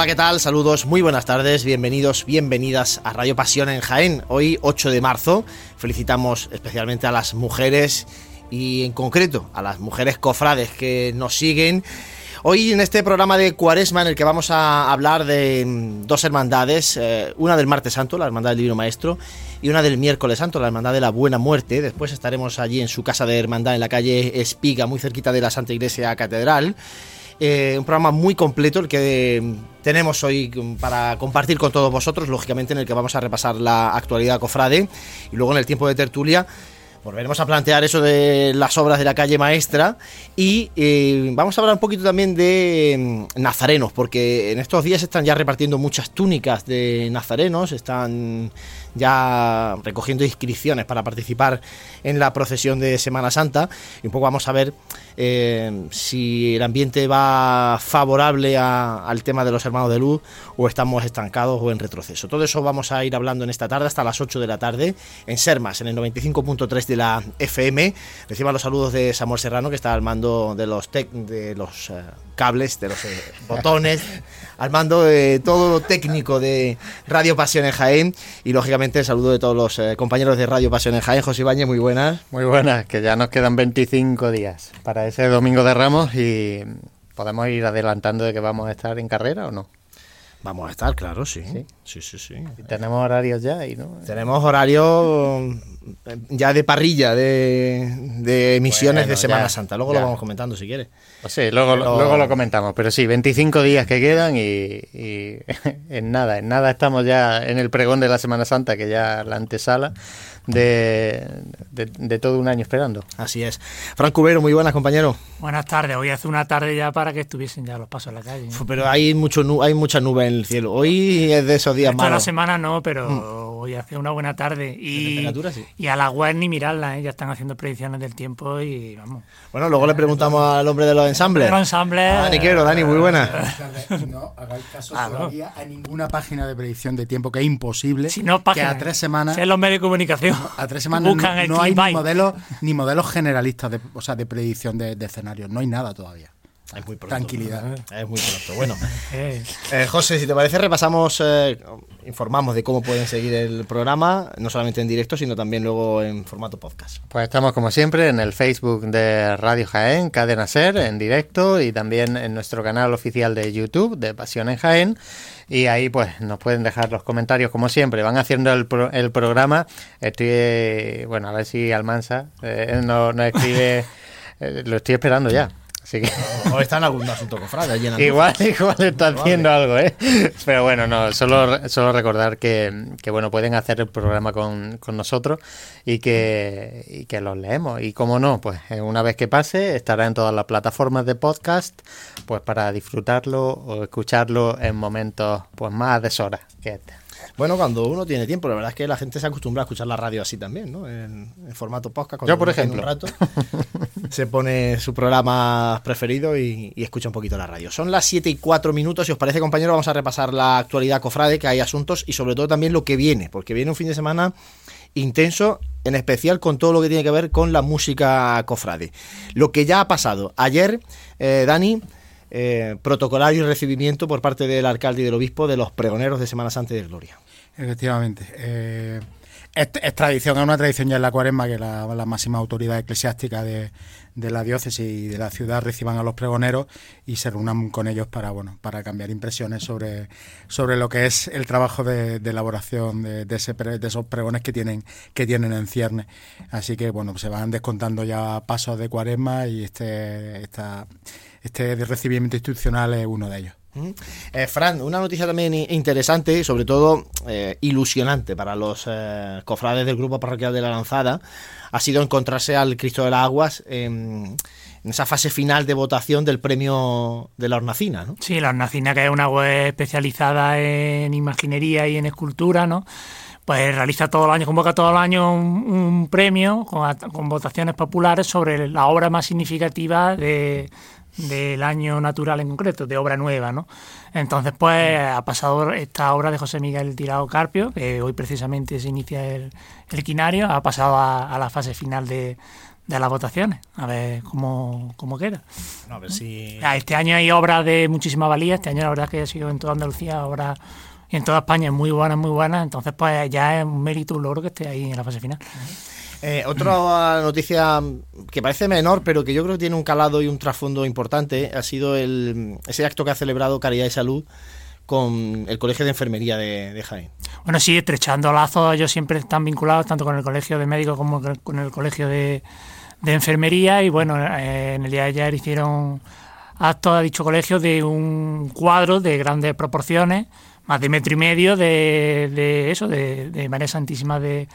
Hola, ¿qué tal? Saludos, muy buenas tardes, bienvenidos, bienvenidas a Radio Pasión en Jaén. Hoy, 8 de marzo, felicitamos especialmente a las mujeres y en concreto a las mujeres cofrades que nos siguen. Hoy en este programa de Cuaresma en el que vamos a hablar de mm, dos hermandades, eh, una del martes santo, la hermandad del Divino Maestro, y una del miércoles santo, la hermandad de la Buena Muerte. Después estaremos allí en su casa de hermandad en la calle Espiga, muy cerquita de la Santa Iglesia Catedral. Eh, un programa muy completo el que mm, tenemos hoy para compartir con todos vosotros, lógicamente en el que vamos a repasar la actualidad cofrade y luego en el tiempo de tertulia volveremos a plantear eso de las obras de la calle maestra y eh, vamos a hablar un poquito también de mm, nazarenos, porque en estos días están ya repartiendo muchas túnicas de nazarenos, están ya recogiendo inscripciones para participar en la procesión de Semana Santa. Y un poco vamos a ver eh, si el ambiente va favorable al tema de los hermanos de luz o estamos estancados o en retroceso. Todo eso vamos a ir hablando en esta tarde hasta las 8 de la tarde en Sermas, en el 95.3 de la FM. Reciban los saludos de Samuel Serrano, que está al mando de los, de los eh, cables, de los eh, botones, al mando de todo lo técnico de Radio Pasión en Jaén y lógicamente el saludo de todos los eh, compañeros de Radio Pasión en Jaén. José Ibañez, muy buenas. Muy buenas, que ya nos quedan 25 días para ese domingo de Ramos y podemos ir adelantando de que vamos a estar en carrera o no. Vamos a estar, claro, sí. Sí, sí, sí. tenemos horarios ya ahí, ¿no? Tenemos horarios eh, ya de parrilla, de, emisiones de Semana Santa. Luego lo vamos comentando si quieres. Pues sí, luego, luego lo comentamos. Pero sí, 25 días que quedan y, en nada, en nada estamos ya en el pregón de la Semana Santa, que ya la antesala de, de, todo un año esperando. Así es. Frank Cubero, muy buenas, compañero. Buenas tardes. Hoy hace una tarde ya para que estuviesen ya los pasos en la calle. Pero hay mucho hay mucha nube en el cielo. Hoy es de esos días malos. la semana no, pero mm. hoy hace una buena tarde. Y, y a la web ni mirarla, ¿eh? ya están haciendo predicciones del tiempo y vamos. Bueno, luego le preguntamos al hombre de los ensambles. Los ensambles. Dani Quero, Dani, muy buenas. No hagáis caso ah, todavía a ninguna página de predicción de tiempo, que es imposible. Si no, que a tres semanas. Si los medios de comunicación. A tres semanas no, hay ni modelos, ni modelos generalistas de, o sea, de predicción de, de escenarios. No hay nada todavía. Es muy pronto. Tranquilidad. Es muy pronto. Bueno, eh, José, si te parece, repasamos, eh, informamos de cómo pueden seguir el programa, no solamente en directo, sino también luego en formato podcast. Pues estamos, como siempre, en el Facebook de Radio Jaén, Cadena Ser, en directo, y también en nuestro canal oficial de YouTube de Pasión en Jaén. Y ahí, pues, nos pueden dejar los comentarios, como siempre. Van haciendo el, el programa. Estoy, bueno, a ver si Almansa eh, nos no escribe. lo estoy esperando ya. O está en algún asunto cofrade. igual, igual está haciendo algo, ¿eh? Pero bueno, no, solo, solo recordar que, que bueno, pueden hacer el programa con, con nosotros y que, y que los leemos. Y como no, pues eh, una vez que pase, estará en todas las plataformas de podcast, pues para disfrutarlo o escucharlo en momentos pues más a deshora que este. Bueno, cuando uno tiene tiempo, la verdad es que la gente se acostumbra a escuchar la radio así también, ¿no? En, formato podcast. Yo, por ejemplo. Un rato, se pone su programa preferido y, escucha un poquito la radio. Son las 7 y 4 minutos. Si os parece, compañero, vamos a repasar la actualidad cofrade, que hay asuntos y sobre todo también lo que viene, porque viene un fin de semana intenso, en especial con todo lo que tiene que ver con la música cofrade. Lo que ya ha pasado. Ayer, eh, Dani eh, protocolario y recibimiento por parte del alcalde y del obispo de los pregoneros de Semana Santa de Gloria. Efectivamente. Eh, es, tradición, es una tradición ya en la cuaresma que la, máxima autoridad eclesiástica de, la diócesis y de la ciudad reciban a los pregoneros y se reúnan con ellos para bueno para cambiar impresiones sobre, sobre lo que es el trabajo de, elaboración de, de, esos pregones que tienen que tienen en cierne. Así que bueno, se van descontando ya pasos de cuaresma y este esta este recibimiento institucional es uno de ellos. Eh, Fran, una noticia también interesante y sobre todo eh, ilusionante para los eh, cofrades del Grupo Parroquial de la Lanzada ha sido encontrarse al Cristo de las Aguas en, esa fase final de votación del premio de la Hornacina. ¿no? Sí, la Hornacina que es una web especializada en imaginería y en escultura, ¿no? pues realiza todo el año, convoca todo el año un, premio con, con, votaciones populares sobre la obra más significativa de, del año natural en concreto, de obra nueva, ¿no? Entonces, pues ha pasado esta obra de José Miguel Tirado Carpio, que hoy precisamente se inicia el, el quinario, ha pasado a, la fase final de, de las votaciones, a ver cómo, cómo queda. a ver si... Este año hay obras de muchísima valía, este año la verdad que ha sido en toda Andalucía obras y en toda España muy buenas, muy buenas, entonces pues ya es un mérito, un logro que esté ahí en la fase final. Eh, otra noticia que parece menor, pero que yo creo que tiene un calado y un trasfondo importante, ha sido el, ese acto que ha celebrado Caridad y Salud con el Colegio de Enfermería de, Jaén. Bueno, sí, estrechando lazos, ellos siempre están vinculados tanto con el Colegio de Médicos como con el Colegio de, Enfermería y bueno, eh, en el día de ayer hicieron acto a dicho colegio de un cuadro de grandes proporciones más de metro y medio de, eso, de, María Santísima de,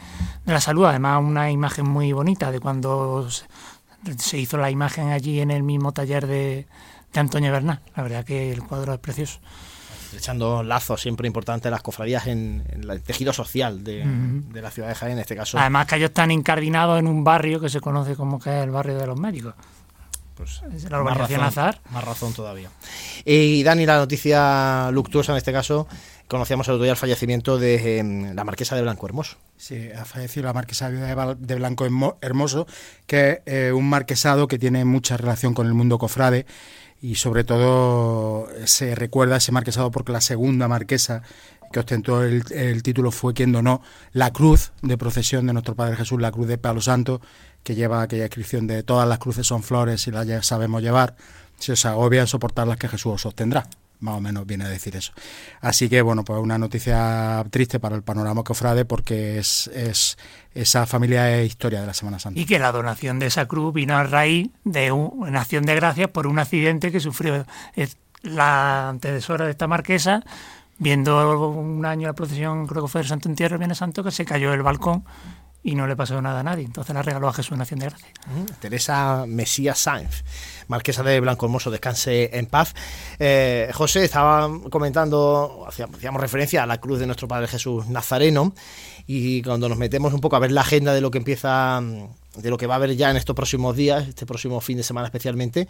la Salud. Además, una imagen muy bonita de cuando se hizo la imagen allí en el mismo taller de, Antonio Bernal. La verdad que el cuadro es precioso. Echando lazos siempre importantes las cofradías en, el tejido social de, la ciudad de Jaén, en este caso. Además que ellos están incardinados en un barrio que se conoce como que es el barrio de los médicos. Pues la más razón, azar. Más razón todavía. Y Dani, la noticia luctuosa en este caso, conocíamos el otro día el fallecimiento de em, la marquesa de Blanco Hermoso. Sí, ha fallecido la marquesa de Blanco Hermoso, que es eh, un marquesado que tiene mucha relación con el mundo cofrade y sobre todo se recuerda a ese marquesado porque la segunda marquesa que ostentó el, el, título fue quien donó la cruz de procesión de nuestro Padre Jesús, la cruz de Palo Santo, que lleva aquella inscripción de todas las cruces son flores y las ya sabemos llevar, si os agobia soportar las que Jesús os sostendrá. Más o menos viene a decir eso. Así que, bueno, pues una noticia triste para el panorama cofrade porque es, es esa familia es historia de la Semana Santa. Y que la donación de esa cruz vino a raíz de una acción de gracias por un accidente que sufrió la antecesora de esta marquesa, viendo un año la procesión, creo que fue del Santo Entierro, Viene Santo, que se cayó el balcón y no le pasó nada a nadie. Entonces la regaló a Jesús en Acción de Gracia. Teresa Mesías Sáenz, marquesa de Blanco Hermoso, descanse en paz. Eh, José estaba comentando, hacíamos referencia a la cruz de nuestro Padre Jesús Nazareno y cuando nos metemos un poco a ver la agenda de lo que empieza, de lo que va a haber ya en estos próximos días, este próximo fin de semana especialmente,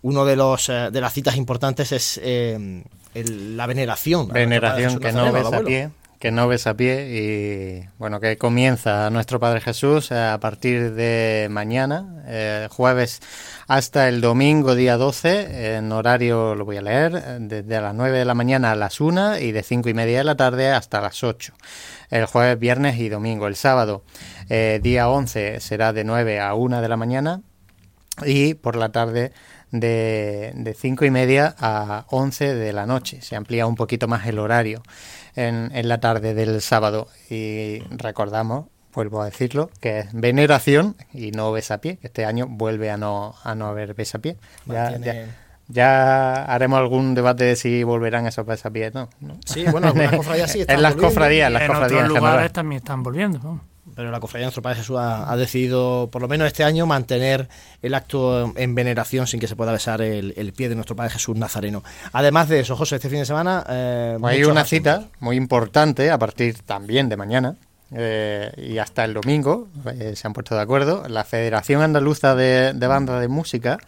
uno de los eh, de las citas importantes es eh, la veneración. Veneración que no ves a pie que no ves a pie y bueno, que comienza nuestro Padre Jesús a partir de mañana, eh, jueves hasta el domingo día 12, en horario lo voy a leer, desde las 9 de la mañana a las 1 y de 5 y media de la tarde hasta las 8. El jueves, viernes y domingo. El sábado, eh, día 11, será de 9 a 1 de la mañana y por la tarde de, de 5 y media a 11 de la noche. Se amplía un poquito más el horario en, en la tarde del sábado. Y recordamos, vuelvo a decirlo, que es veneración y no besapié. Este año vuelve a no, a no haber besapié. Ya, ya, haremos algún debate de si volverán esos besapiés, ¿no? Sí, bueno, en las cofradías sí En las cofradías, las en cofradías otros lugares también están volviendo pero la Cofradía de Nuestro Padre Jesús ha, decidido, por lo menos este año, mantener el acto en veneración sin que se pueda besar el, pie de Nuestro Padre Jesús Nazareno. Además de eso, José, este fin de semana... Eh, hay una cita muy importante a partir también de mañana, eh, y hasta el domingo, eh, se han puesto de acuerdo, la Federación Andaluza de, de Bandas de Música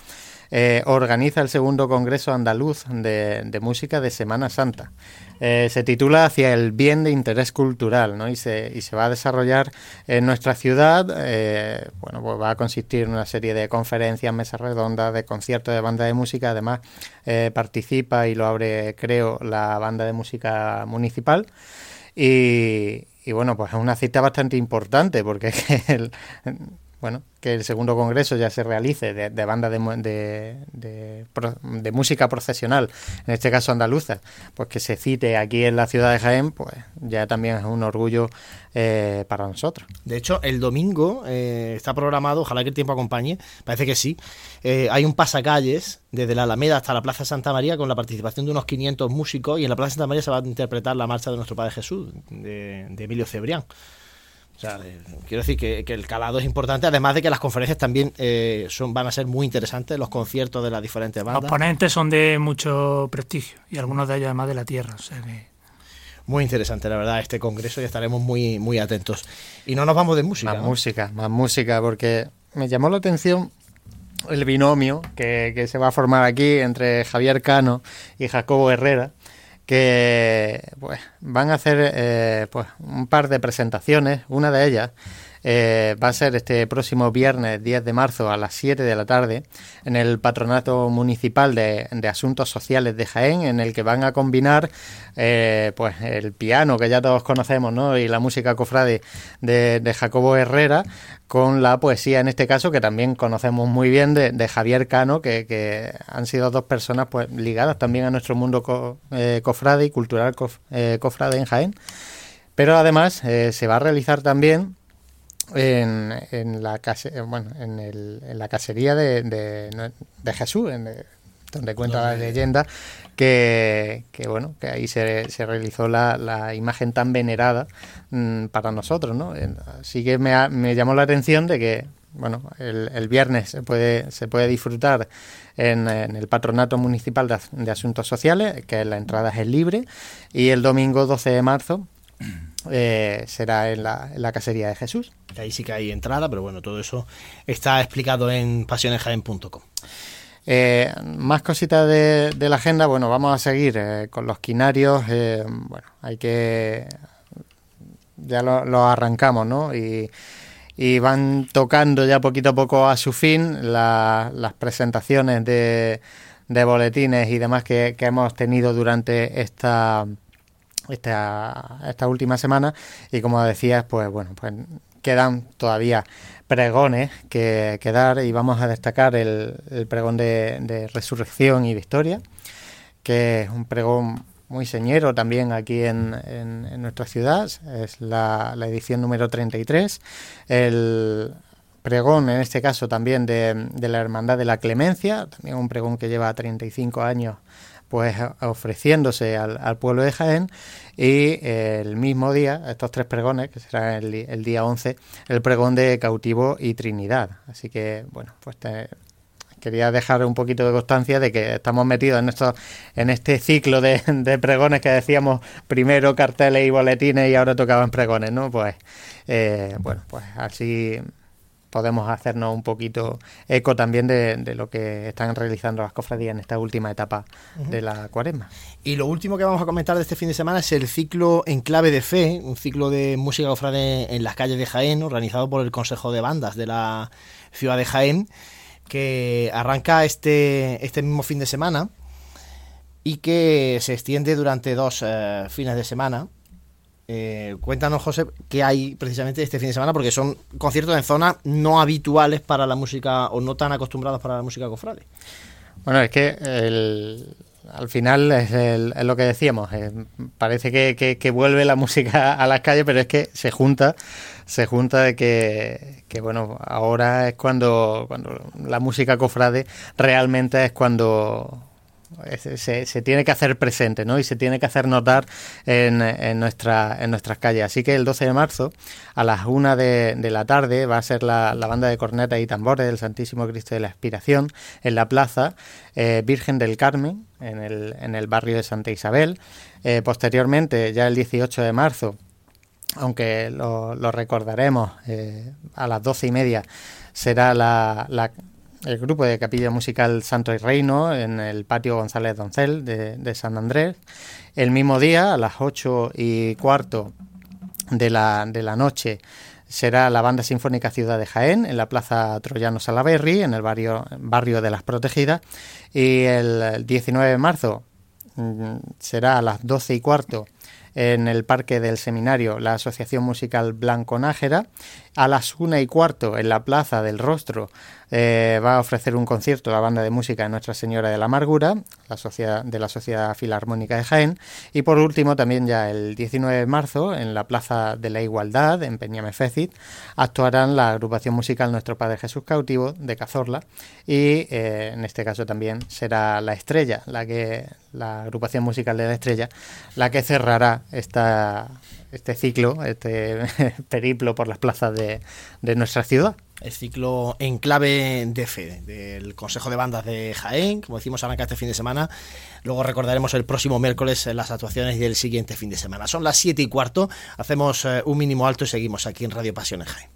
eh, organiza el segundo Congreso Andaluz de, Música de Semana Santa. Eh, se titula Hacia el bien de interés cultural ¿no? y, se, y se va a desarrollar en nuestra ciudad. Eh, bueno, pues va a consistir en una serie de conferencias, mesas redondas, de conciertos de banda de música. Además, participa y lo abre, creo, la banda de música municipal. Y, y bueno, pues es una cita bastante importante porque el, bueno, que el segundo congreso ya se realice de, de banda de, de, música profesional, en este caso andaluza, pues que se cite aquí en la ciudad de Jaén, pues ya también es un orgullo eh, para nosotros. De hecho, el domingo eh, está programado, ojalá que el tiempo acompañe, parece que sí, eh, hay un pasacalles desde la Alameda hasta la Plaza Santa María con la participación de unos 500 músicos y en la Plaza Santa María se va a interpretar la marcha de nuestro Padre Jesús, de, de Emilio Cebrián. O sea, quiero decir que, el calado es importante, además de que las conferencias también eh, son, van a ser muy interesantes, los conciertos de las diferentes bandas. Los ponentes son de mucho prestigio y algunos de ellos además de la tierra. Muy interesante, la verdad, este congreso y estaremos muy, muy atentos. Y no nos vamos de música. Más música, más música, porque me llamó la atención el binomio que, que se va a formar aquí entre Javier Cano y Jacobo Herrera que pues, van a hacer eh, pues, un par de presentaciones. Una de ellas eh, va a ser este próximo viernes 10 de marzo a las 7 de la tarde en el Patronato Municipal de, Asuntos Sociales de Jaén, en el que van a combinar eh, pues el piano que ya todos conocemos ¿no? y la música cofrade de, Jacobo Herrera con la poesía en este caso que también conocemos muy bien de, Javier Cano, que, han sido dos personas pues ligadas también a nuestro mundo eh, cofrade y cultural cofrade en Jaén. Pero además se va a realizar también en, en, la, case, bueno, en, el, en la casería de, de, Jesús, en, donde cuenta la leyenda que, que, bueno que ahí se, se realizó la, la, imagen tan venerada mm, para nosotros, ¿no? Así que me, me, llamó la atención de que bueno el, el viernes se puede se puede disfrutar en, en el patronato municipal de, de, asuntos sociales que la entrada es libre y el domingo 12 de marzo eh, será en la, en la, casería de Jesús. Ahí sí que hay entrada, pero bueno, todo eso está explicado en pasionesjaen.com. Eh, más cositas de, de, la agenda, bueno, vamos a seguir eh, con los quinarios, bueno, hay que... ya lo, lo arrancamos, ¿no? Y, y, van tocando ya poquito a poco a su fin la, las presentaciones de, de boletines y demás que, que hemos tenido durante esta esta, esta última semana. Y como decías, pues bueno, pues quedan todavía pregones que, que dar y vamos a destacar el, el pregón de, de, resurrección y victoria, que es un pregón muy señero también aquí en, en, nuestra ciudad, es la, la, edición número 33, el pregón en este caso también de, de la Hermandad de la Clemencia, también un pregón que lleva 35 años pues ofreciéndose al, al, pueblo de Jaén y eh, el mismo día, estos tres pregones, que será el, el, día 11, el pregón de cautivo y Trinidad. Así que, bueno, pues te, quería dejar un poquito de constancia de que estamos metidos en, esto, en este ciclo de, de pregones que decíamos primero carteles y boletines y ahora tocaban pregones, ¿no? Pues, eh, bueno, pues así podemos hacernos un poquito eco también de, de, lo que están realizando las cofradías en esta última etapa uh -huh. de la cuaresma. Y lo último que vamos a comentar de este fin de semana es el ciclo En Clave de Fe, un ciclo de música cofrade en las calles de Jaén, organizado por el Consejo de Bandas de la ciudad de Jaén, que arranca este, este mismo fin de semana y que se extiende durante dos eh, fines de semana eh, cuéntanos, José, qué hay precisamente este fin de semana, porque son conciertos en zonas no habituales para la música o no tan acostumbrados para la música cofrade. Bueno, es que el, al final es, el, es, lo que decíamos, eh, parece que, vuelve la música a las calles, pero es que se junta, se junta de que, que bueno, ahora es cuando, cuando la música cofrade realmente es cuando se, tiene que hacer presente ¿no? y se tiene que hacer notar en, en, nuestra, en nuestras calles. Así que el 12 de marzo, a las 1 de, de la tarde, va a ser la, la, banda de cornetas y tambores del Santísimo Cristo de la Expiración en la plaza eh, Virgen del Carmen, en el, en el barrio de Santa Isabel. Eh, posteriormente, ya el 18 de marzo, aunque lo, lo recordaremos eh, a las doce y media, será la, la, el grupo de capilla musical Santo y Reino en el patio González Doncel de, San Andrés. El mismo día, a las ocho y cuarto de la, de la noche, será la Banda Sinfónica Ciudad de Jaén en la Plaza Troyano Salaberry, en el barrio, barrio de las Protegidas. Y el 19 de marzo mm, será a las doce y cuarto en el Parque del Seminario la Asociación Musical Blanco Nájera. A las una y cuarto en la Plaza del Rostro eh, va a ofrecer un concierto la banda de música de Nuestra Señora de la Amargura, la sociedad, de la Sociedad Filarmónica de Jaén. Y por último, también ya el 19 de marzo, en la Plaza de la Igualdad, en Peñamefécit, actuarán la agrupación musical Nuestro Padre Jesús Cautivo de Cazorla. Y eh, en este caso también será La Estrella, la que la agrupación musical de La Estrella, la que cerrará esta, este ciclo, este periplo por las plazas de, de nuestra ciudad el ciclo en clave de fe del Consejo de Bandas de Jaén, como decimos, arranca este fin de semana. Luego recordaremos el próximo miércoles las actuaciones del siguiente fin de semana. Son las 7 y cuarto, hacemos un mínimo alto y seguimos aquí en Radio Pasión en Jaén.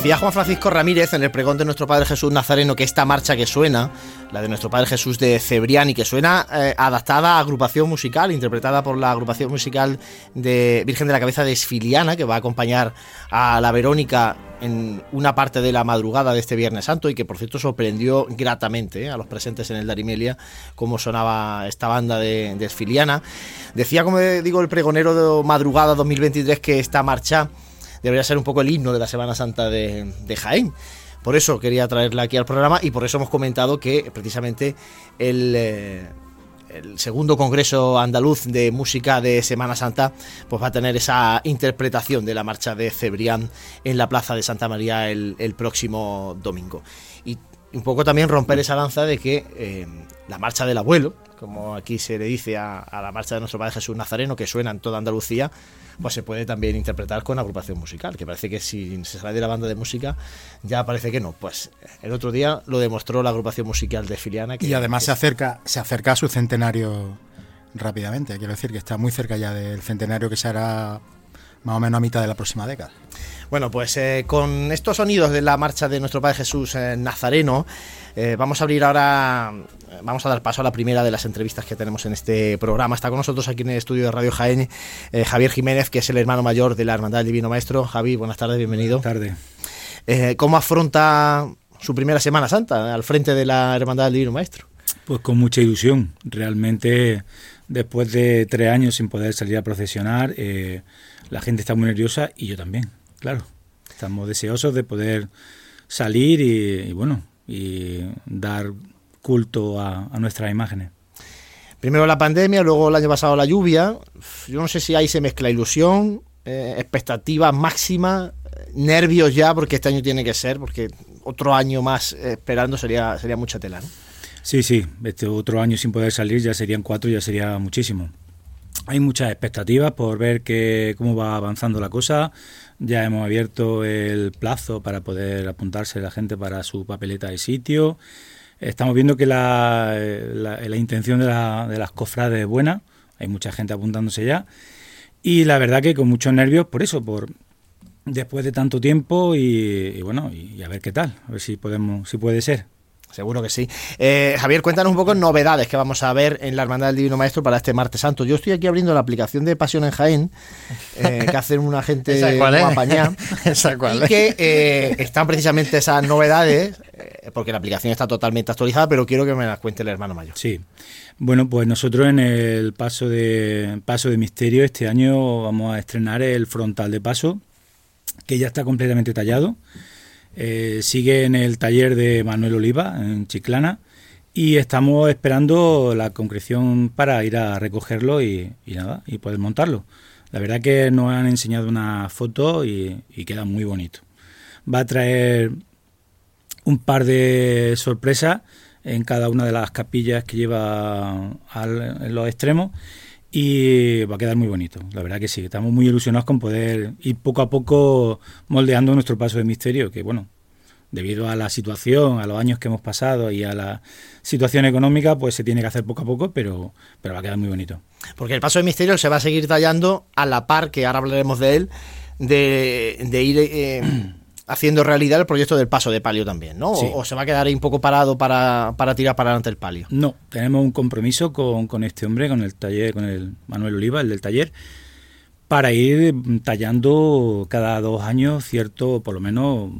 Decía Juan Francisco Ramírez en el pregón de nuestro Padre Jesús Nazareno que esta marcha que suena, la de nuestro Padre Jesús de Cebrián y que suena eh, adaptada a agrupación musical, interpretada por la agrupación musical de Virgen de la Cabeza de Esfiliana, que va a acompañar a la Verónica en una parte de la madrugada de este Viernes Santo y que por cierto sorprendió gratamente eh, a los presentes en el Darimelia cómo sonaba esta banda de, de Esfiliana. Decía, como digo, el pregonero de Madrugada 2023 que esta marcha debería ser un poco el himno de la Semana Santa de, Jaén. Por eso quería traerla aquí al programa y por eso hemos comentado que precisamente el, eh, el, segundo Congreso Andaluz de Música de Semana Santa pues va a tener esa interpretación de la marcha de Cebrián en la Plaza de Santa María el, próximo domingo. Y un poco también romper esa lanza de que eh, la marcha del abuelo, como aquí se le dice a, a la marcha de nuestro Padre Jesús Nazareno, que suena en toda Andalucía, pues se puede también interpretar con agrupación musical, que parece que si se sale de la banda de música ya parece que no. Pues el otro día lo demostró la agrupación musical de Filiana. y además se acerca, se acerca a su centenario rápidamente, quiero decir que está muy cerca ya del centenario que se hará más o menos a mitad de la próxima década. Bueno, pues eh, con estos sonidos de la marcha de nuestro Padre Jesús eh, Nazareno, eh, vamos a abrir ahora, vamos a dar paso a la primera de las entrevistas que tenemos en este programa. Está con nosotros aquí en el estudio de Radio Jaén Javier Jiménez, que es el hermano mayor de la Hermandad del Divino Maestro. Javi, buenas tardes, bienvenido. Buenas tardes. ¿Cómo afronta su primera Semana Santa al frente de la Hermandad del Divino Maestro? Pues con mucha ilusión. Realmente, después de tres años sin poder salir a procesionar, la gente está muy nerviosa y yo también claro. Estamos deseosos de poder salir y, bueno, y dar culto a, nuestras imágenes. Primero la pandemia, luego el año pasado la lluvia. Yo no sé si ahí se mezcla ilusión, eh, expectativa máxima, nervios ya, porque este año tiene que ser, porque otro año más esperando sería, sería mucha tela. ¿no? Sí, sí, este otro año sin poder salir ya serían cuatro, ya sería muchísimo. Hay muchas expectativas por ver que, cómo va avanzando la cosa. Ya hemos abierto el plazo para poder apuntarse la gente para su papeleta de sitio. Estamos viendo que la, la, intención de, la, de las cofrades es buena. Hay mucha gente apuntándose ya. Y la verdad que con muchos nervios por eso, por después de tanto tiempo y, bueno, y, a ver qué tal, a ver si podemos, si puede ser. Seguro que sí. Eh, Javier, cuéntanos un poco novedades que vamos a ver en la Hermandad del Divino Maestro para este martes santo. Yo estoy aquí abriendo la aplicación de Pasión en Jaén, eh, que hacen una gente guapañá, y que eh, están precisamente esas novedades, porque la aplicación está totalmente actualizada, pero quiero que me las cuente el hermano mayor. Sí. Bueno, pues nosotros en el paso de paso de misterio este año vamos a estrenar el frontal de paso, que ya está completamente tallado. Eh, sigue en el taller de Manuel Oliva, en Chiclana, y estamos esperando la concreción para ir a recogerlo y, nada, y poder montarlo. La verdad que nos han enseñado una foto y, queda muy bonito. Va a traer un par de sorpresas en cada una de las capillas que lleva en los extremos y va a quedar muy bonito. La verdad que sí, estamos muy ilusionados con poder ir poco a poco moldeando nuestro paso de misterio, que bueno, debido a la situación, a los años que hemos pasado y a la situación económica, pues se tiene que hacer poco a poco, pero, pero va a quedar muy bonito. Porque el paso de misterio se va a seguir tallando a la par, que ahora hablaremos de él, de, ir... Eh, haciendo realidad el proyecto del paso de palio también, ¿no? Sí. O, o se va a quedar ahí un poco parado para, para tirar para adelante el palio. No, tenemos un compromiso con, con este hombre, con el taller, con el Manuel Oliva, el del taller, para ir tallando cada dos años cierto, por lo menos,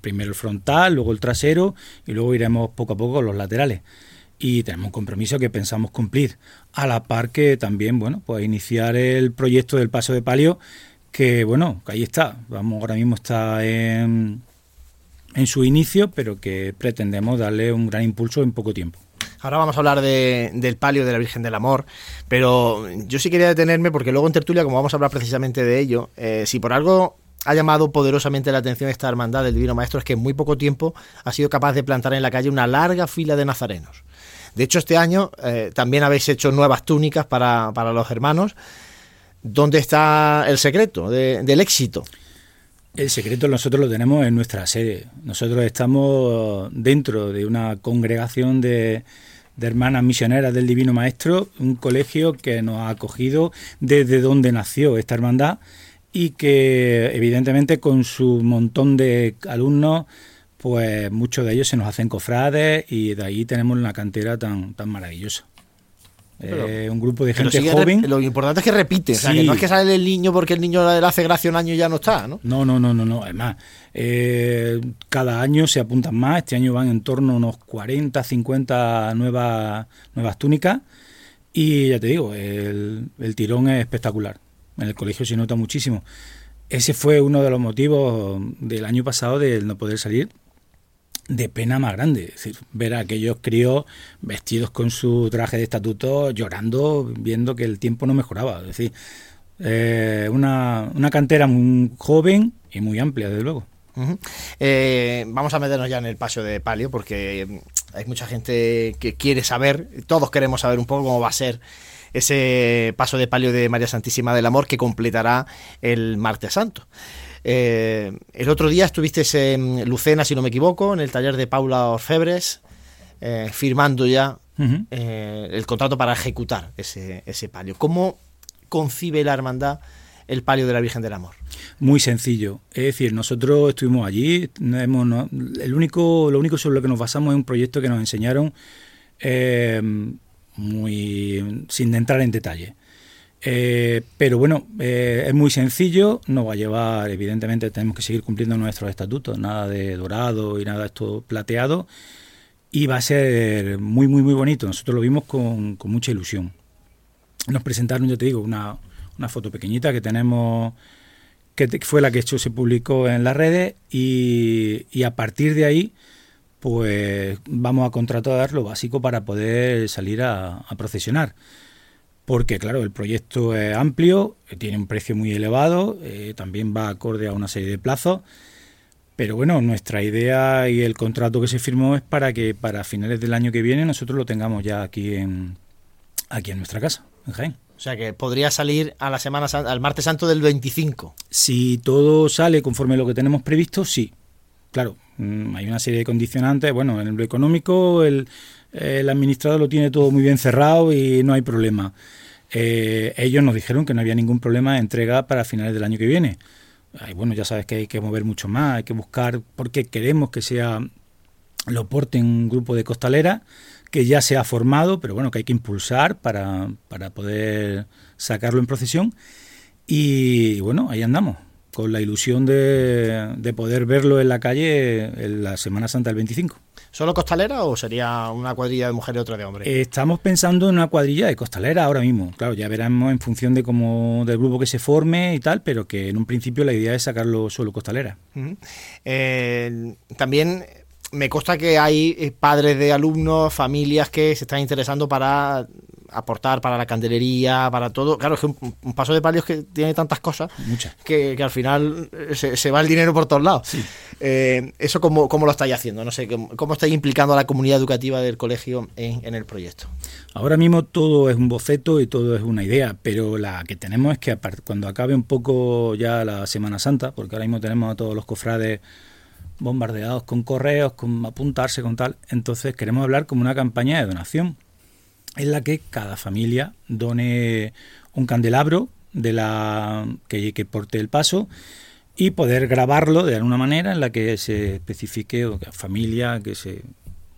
primero el frontal, luego el trasero y luego iremos poco a poco con los laterales. Y tenemos un compromiso que pensamos cumplir. A la par que también, bueno, pues iniciar el proyecto del paso de palio, que bueno, ahí está. Vamos, ahora mismo está en, en su inicio, pero que pretendemos darle un gran impulso en poco tiempo. Ahora vamos a hablar de- del palio de la Virgen del Amor, pero yo sí quería detenerme porque luego en tertulia, como vamos a hablar precisamente de ello, eh, si por algo ha llamado poderosamente la atención esta hermandad del Divino Maestro es que en muy poco tiempo ha sido capaz de plantar en la calle una larga fila de nazarenos. De hecho, este año eh, también habéis hecho nuevas túnicas para, para los hermanos. ¿Dónde está el secreto de- del éxito? El secreto nosotros lo tenemos en nuestra sede. Nosotros estamos dentro de una congregación de, de hermanas misioneras del Divino Maestro, un colegio que nos ha acogido desde donde nació esta hermandad y que evidentemente con su montón de alumnos, pues muchos de ellos se nos hacen cofrades y de ahí tenemos una cantera tan, tan maravillosa. Pero- Eh, un grupo de gente joven. lo importante es que repite, o sea, que no es que sale el niño porque el niño le hace gracia un año y ya no está, ¿no? No, no, no, no, no. Además, eh, cada año se apuntan más. Este año van en torno a unos 40, 50 nuevas, nuevas túnicas. Y ya te digo, el, el tirón es espectacular. En el colegio se nota muchísimo. Ese fue uno de los motivos del año pasado de no poder salir de pena más grande. Es decir, ver a aquellos críos vestidos con su traje de estatuto, llorando, viendo que el tiempo no mejoraba. Es decir, eh, una, una cantera muy joven y muy amplia, desde luego. Eh, vamos a meternos ya en el paso de palio porque hay mucha gente que quiere saber, todos queremos saber un poco cómo va a ser ese paso de palio de María Santísima del Amor que completará el martes santo. Eh, el otro día estuviste en Lucena, si no me equivoco, en el taller de Paula Orfebres, eh, firmando ya eh, el contrato para ejecutar ese, ese palio. ¿Cómo concibe la hermandad el palio de la Virgen del Amor? Muy sencillo. Es decir, nosotros estuvimos allí, no hemos, no- el único, lo único sobre lo que nos basamos es un proyecto que nos enseñaron muy sin entrar en detalle. Eh, pero bueno, eh, es muy sencillo, nos va a llevar, evidentemente tenemos que seguir cumpliendo nuestros estatutos, nada de dorado y nada de esto plateado, y va a ser muy, muy, muy bonito. Nosotros lo vimos con, mucha ilusión. Nos presentaron, ya te digo, una, una foto pequeñita que tenemos, que fue la que hecho se publicó en las redes, y, a partir de ahí, pues vamos a contratar lo básico para poder salir a procesionar. Porque, claro, el proyecto es amplio, tiene un precio muy elevado, eh, también va acorde a una serie de plazos. Pero bueno, nuestra idea y el contrato que se firmó es para que para finales del año que viene nosotros lo tengamos ya aquí en, aquí en nuestra casa, en Jaén. O sea que podría salir a la semana al martes santo del 25. Si todo sale conforme a lo que tenemos previsto, sí. Claro, mm, hay una serie de condicionantes. Bueno, en lo económico el, el administrador lo tiene todo muy bien cerrado y no hay problema. Eh, ellos nos dijeron que no había ningún problema de entrega para finales del año que viene. Ay, bueno, ya sabes que hay que mover mucho más, hay que buscar, porque queremos que sea lo porte un grupo de costalera que ya se ha formado, pero bueno, que hay que impulsar para, para poder sacarlo en procesión. Y bueno, ahí andamos, con la ilusión de, de poder verlo en la calle en la Semana Santa del 25. ¿Solo costalera o sería una cuadrilla de mujeres y otra de hombres? Estamos pensando en una cuadrilla de costalera ahora mismo. Claro, ya veremos en función de cómo del grupo que se forme y tal, pero que en un principio la idea es sacarlo solo costalera. Eh, también me consta que hay eh, padres de alumnos, familias que se están interesando para aportar para la candelería, para todo. Claro, es que un, un paso de palios que tiene tantas cosas Muchas. que, que al final eh, se, se va el dinero por todos lados. Eh, ¿Eso cómo, cómo lo estáis haciendo? No sé, ¿cómo, cómo estáis implicando a la comunidad educativa del colegio en, en el proyecto? Ahora mismo todo es un boceto y todo es una idea, pero la que tenemos es que cuando acabe un poco ya la Semana Santa, porque ahora mismo tenemos a todos los cofrades bombardeados con correos, con apuntarse, con tal, entonces queremos hablar como una campaña de donación, en la que cada familia done un candelabro de la que, porte el paso y poder grabarlo de alguna manera en la que se especifique o que familia, que se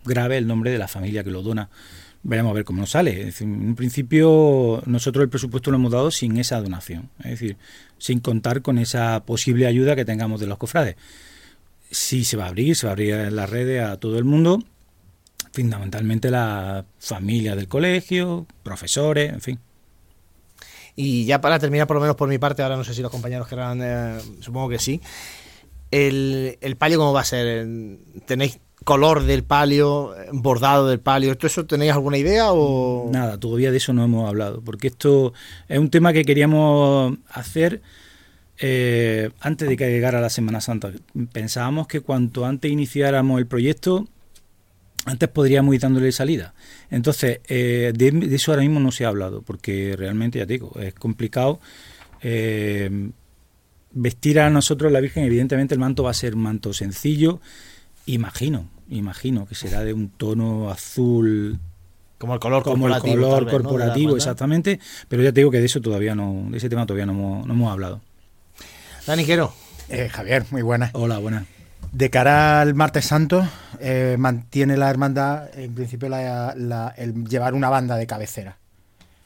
grabe el nombre de la familia que lo dona. Veremos a ver cómo nos sale. en principio, nosotros el presupuesto lo hemos dado sin esa donación, es decir, sin contar con esa posible ayuda que tengamos de los cofrades. Sí se va a abrir, se va a abrir en las redes a todo el mundo, fundamentalmente la familia del colegio, profesores, en fin. Y ya para terminar, por lo menos por mi parte, ahora no sé si los compañeros querrán, eh, supongo que sí. El, el palio, ¿cómo va a ser? ¿Tenéis color del palio, bordado del palio? ¿Todo eso tenéis alguna idea o...? Nada, todavía de eso no hemos hablado, porque esto es un tema que queríamos hacer eh, antes de que llegara la Semana Santa. Pensábamos que cuanto antes iniciáramos el proyecto, antes podríamos ir dándole salida. Entonces, eh, de, eso ahora mismo no se ha hablado, porque realmente, ya te digo, es complicado. Eh, vestir a nosotros la Virgen, evidentemente el manto va a ser un manto sencillo, imagino, imagino que será de un tono azul. Como el color como corporativo. El color corporativo, exactamente. Pero ya te digo que de eso todavía no, de ese tema todavía no hemos, no hemos hablado. Dani Quero. Eh, Javier, muy buena. Hola, buenas. De cara al martes santo, eh, mantiene la hermandad, en principio, el llevar una banda de cabecera.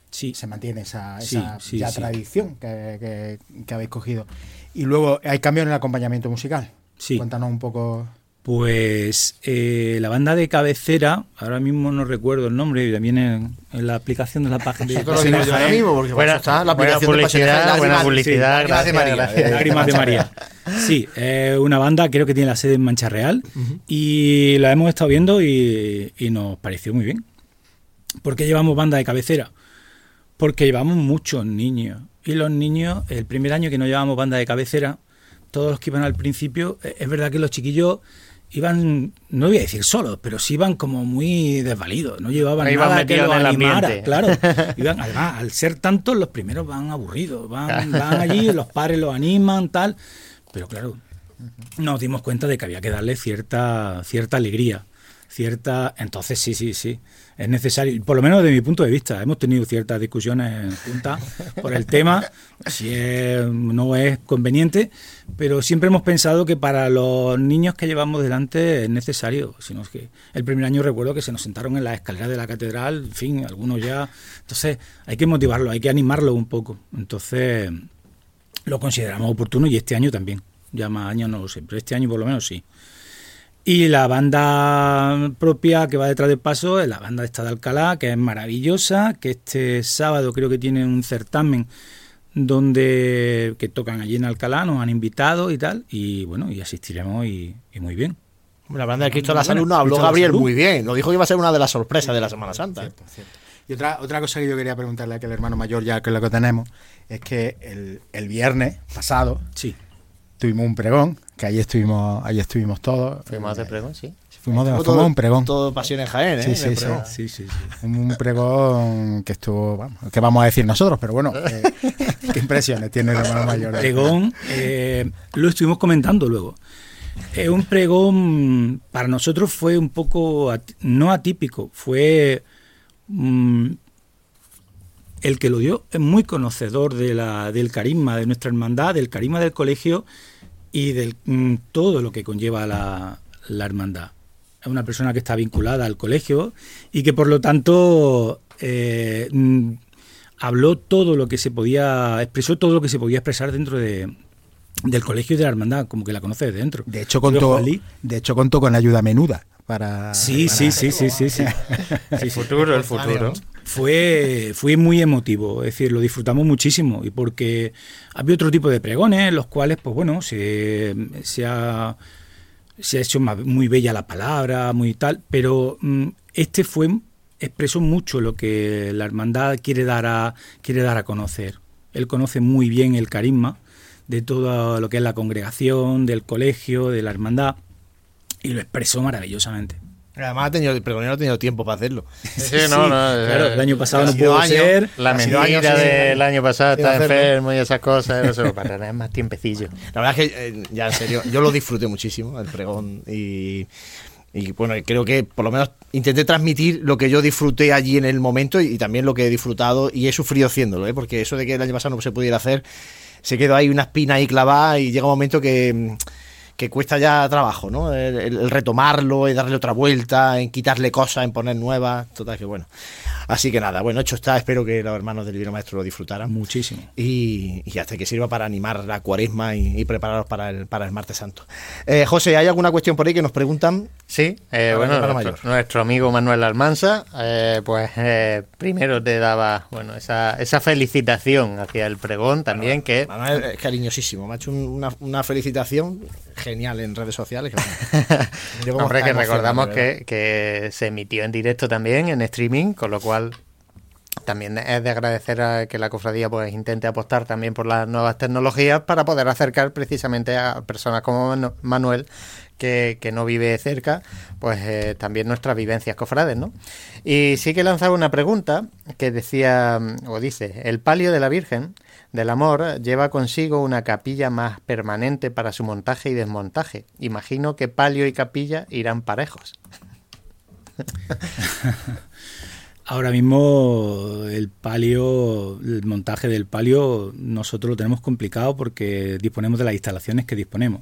Sí. Se mantiene esa, ya tradición que, habéis cogido. Y luego, ¿hay cambio en el acompañamiento musical? Sí. Cuéntanos un poco. Pues eh, la banda de cabecera, ahora mismo no recuerdo el nombre, también en, en la aplicación de la página de ahora mismo, porque buena, está la aplicación buena publicidad, de buena publicidad, sí, gracias, de María. Gracias. Lágrimas de María. Sí, eh, una banda creo que tiene la sede en Mancha Real uh -huh. y la hemos estado viendo y, y nos pareció muy bien. ¿Por qué llevamos banda de cabecera? Porque llevamos muchos niños y los niños, el primer año que no llevamos banda de cabecera, todos los que iban al principio, eh, es verdad que los chiquillos iban, no voy a decir solos, pero sí iban como muy desvalidos, no llevaban iban nada que los animara, ambiente. claro. Iban, además, al ser tantos, los primeros van aburridos, van, van allí, los padres los animan, tal, pero claro, nos dimos cuenta de que había que darle cierta, cierta alegría, cierta, entonces sí, sí, sí, es necesario, por lo menos desde mi punto de vista, hemos tenido ciertas discusiones en junta por el tema, si es, no es conveniente, pero siempre hemos pensado que para los niños que llevamos delante es necesario, sino que el primer año recuerdo que se nos sentaron en las escaleras de la catedral, en fin, algunos ya, entonces hay que motivarlo, hay que animarlo un poco, entonces lo consideramos oportuno y este año también, ya más años no lo sé, pero este año por lo menos sí. Y la banda propia que va detrás del paso es la banda esta de Alcalá, que es maravillosa, que este sábado creo que tiene un certamen donde que tocan allí en Alcalá, nos han invitado y tal, y bueno, y asistiremos y, y muy bien. La banda de Cristo de la Salud nos habló Gabriel muy bien, nos dijo que iba a ser una de las sorpresas de la Semana Santa. Cierto, cierto. Y otra, otra cosa que yo quería preguntarle a aquel hermano mayor, ya que es lo que tenemos, es que el, el viernes pasado sí. Tuvimos un pregón, que ahí estuvimos, ahí estuvimos todos. Fuimos a hacer pregón, sí. Fuimos, de, fuimos a un pregón. Todo pasión en Jaén, ¿eh? Sí, sí, sí, sí, sí, sí. Un pregón que estuvo, vamos, que vamos a decir nosotros, pero bueno, eh, qué impresiones tiene el hermano mayor. Pregón, eh, lo estuvimos comentando luego. Eh, un pregón para nosotros fue un poco, at no atípico, fue mm, el que lo dio es muy conocedor de la, del carisma de nuestra hermandad, del carisma del colegio y de mm, todo lo que conlleva la, la, hermandad. Es una persona que está vinculada al colegio y que por lo tanto eh, mm, habló todo lo que se podía, expresó todo lo que se podía expresar dentro de, del colegio y de la hermandad, como que la conoce de dentro. De hecho, contó, de hecho contó con ayuda menuda para... Sí, para sí, sí, sí, sí, sí. El futuro, el futuro. Fue, fue muy emotivo, es decir, lo disfrutamos muchísimo y porque había otro tipo de pregones, los cuales, pues bueno, se, se, ha, hecho muy bella la palabra, muy tal, pero mm, este fue expresó mucho lo que la hermandad quiere dar a, quiere dar a conocer. Él conoce muy bien el carisma de todo lo que es la congregación, del colegio, de la hermandad, y lo expresó maravillosamente. Además, ha tenido, el pregonero ha tenido tiempo para hacerlo. Sí, no, no. Claro, el año pasado no pudo año, ser. La mentira del año pasado está enfermo y esas cosas. No sé, para tener más tiempecillo. La verdad es que, eh, ya en serio, yo lo disfruté muchísimo, el pregón. Y, y bueno, creo que por lo menos intenté transmitir lo que yo disfruté allí en el momento y, y también lo que he disfrutado y he sufrido haciéndolo, ¿eh? porque eso de que el año pasado no se pudiera hacer se quedó ahí una espina ahí clavada y llega un momento que que cuesta ya trabajo, ¿no? El, retomarlo, y darle otra vuelta, en quitarle cosas, en poner nuevas, total que bueno. Así que nada, bueno, hecho está, espero que los hermanos del Divino Maestro lo disfrutaran. Muchísimo. Y, hasta que sirva para animar la cuaresma y, y prepararos para el, para el martes santo. Eh, José, ¿hay alguna cuestión por ahí que nos preguntan? Sí, eh, bueno, nuestro, amigo Manuel Almanza, eh, pues primero te daba, bueno, esa, esa felicitación hacia el pregón también, que... Manuel es cariñosísimo, me ha hecho una, una felicitación genial en redes sociales. Hombre, que recordamos que, que se emitió en directo también, en streaming, con lo cual también es de agradecer a que la cofradía pues intente apostar también por las nuevas tecnologías para poder acercar precisamente a personas como Manuel que, no vive cerca, pues eh, también nuestras vivencias cofrades, ¿no? Y sí que lanzaba una pregunta que decía, o dice, el palio de la Virgen del Amor lleva consigo una capilla más permanente para su montaje y desmontaje. Imagino que palio y capilla irán parejos. Ahora mismo el palio, el montaje del palio, nosotros lo tenemos complicado porque disponemos de las instalaciones que disponemos.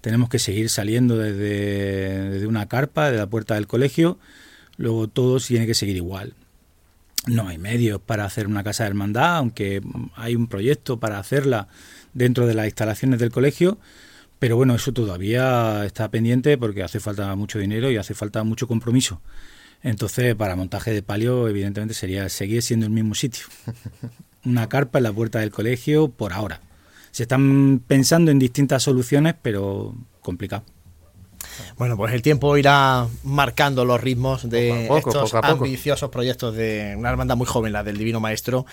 Tenemos que seguir saliendo desde, una carpa, de la puerta del colegio, luego todo tiene que seguir igual. No hay medios para hacer una casa de hermandad, aunque hay un proyecto para hacerla dentro de las instalaciones del colegio, pero bueno, eso todavía está pendiente porque hace falta mucho dinero y hace falta mucho compromiso. Entonces, para montaje de palio, evidentemente sería seguir siendo el mismo sitio. Una carpa en la puerta del colegio por ahora. Se están pensando en distintas soluciones, pero complicado. Bueno, pues el tiempo irá marcando los ritmos de estos ambiciosos proyectos de una hermandad muy joven, la del Divino Maestro,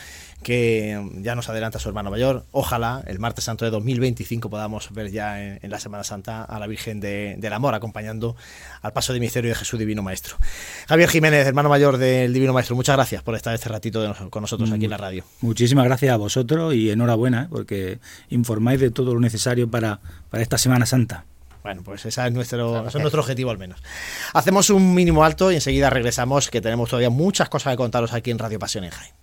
que ya nos adelanta su hermano mayor. Ojalá el martes santo de 2025 podamos ver ya en, la Semana Santa a la Virgen del Amor acompañando al paso de misterio de Jesús Divino Maestro. Javier Jiménez, hermano mayor del Divino Maestro, muchas gracias por estar este ratito con nosotros aquí en la radio. Muchísimas gracias a vosotros y enhorabuena ¿eh? porque informáis de todo lo necesario para, para esta Semana Santa. Bueno, pues ese es nuestro, es nuestro objetivo al menos. Hacemos un mínimo alto y enseguida regresamos, que tenemos todavía muchas cosas que contaros aquí en Radio Pasión en Jaime.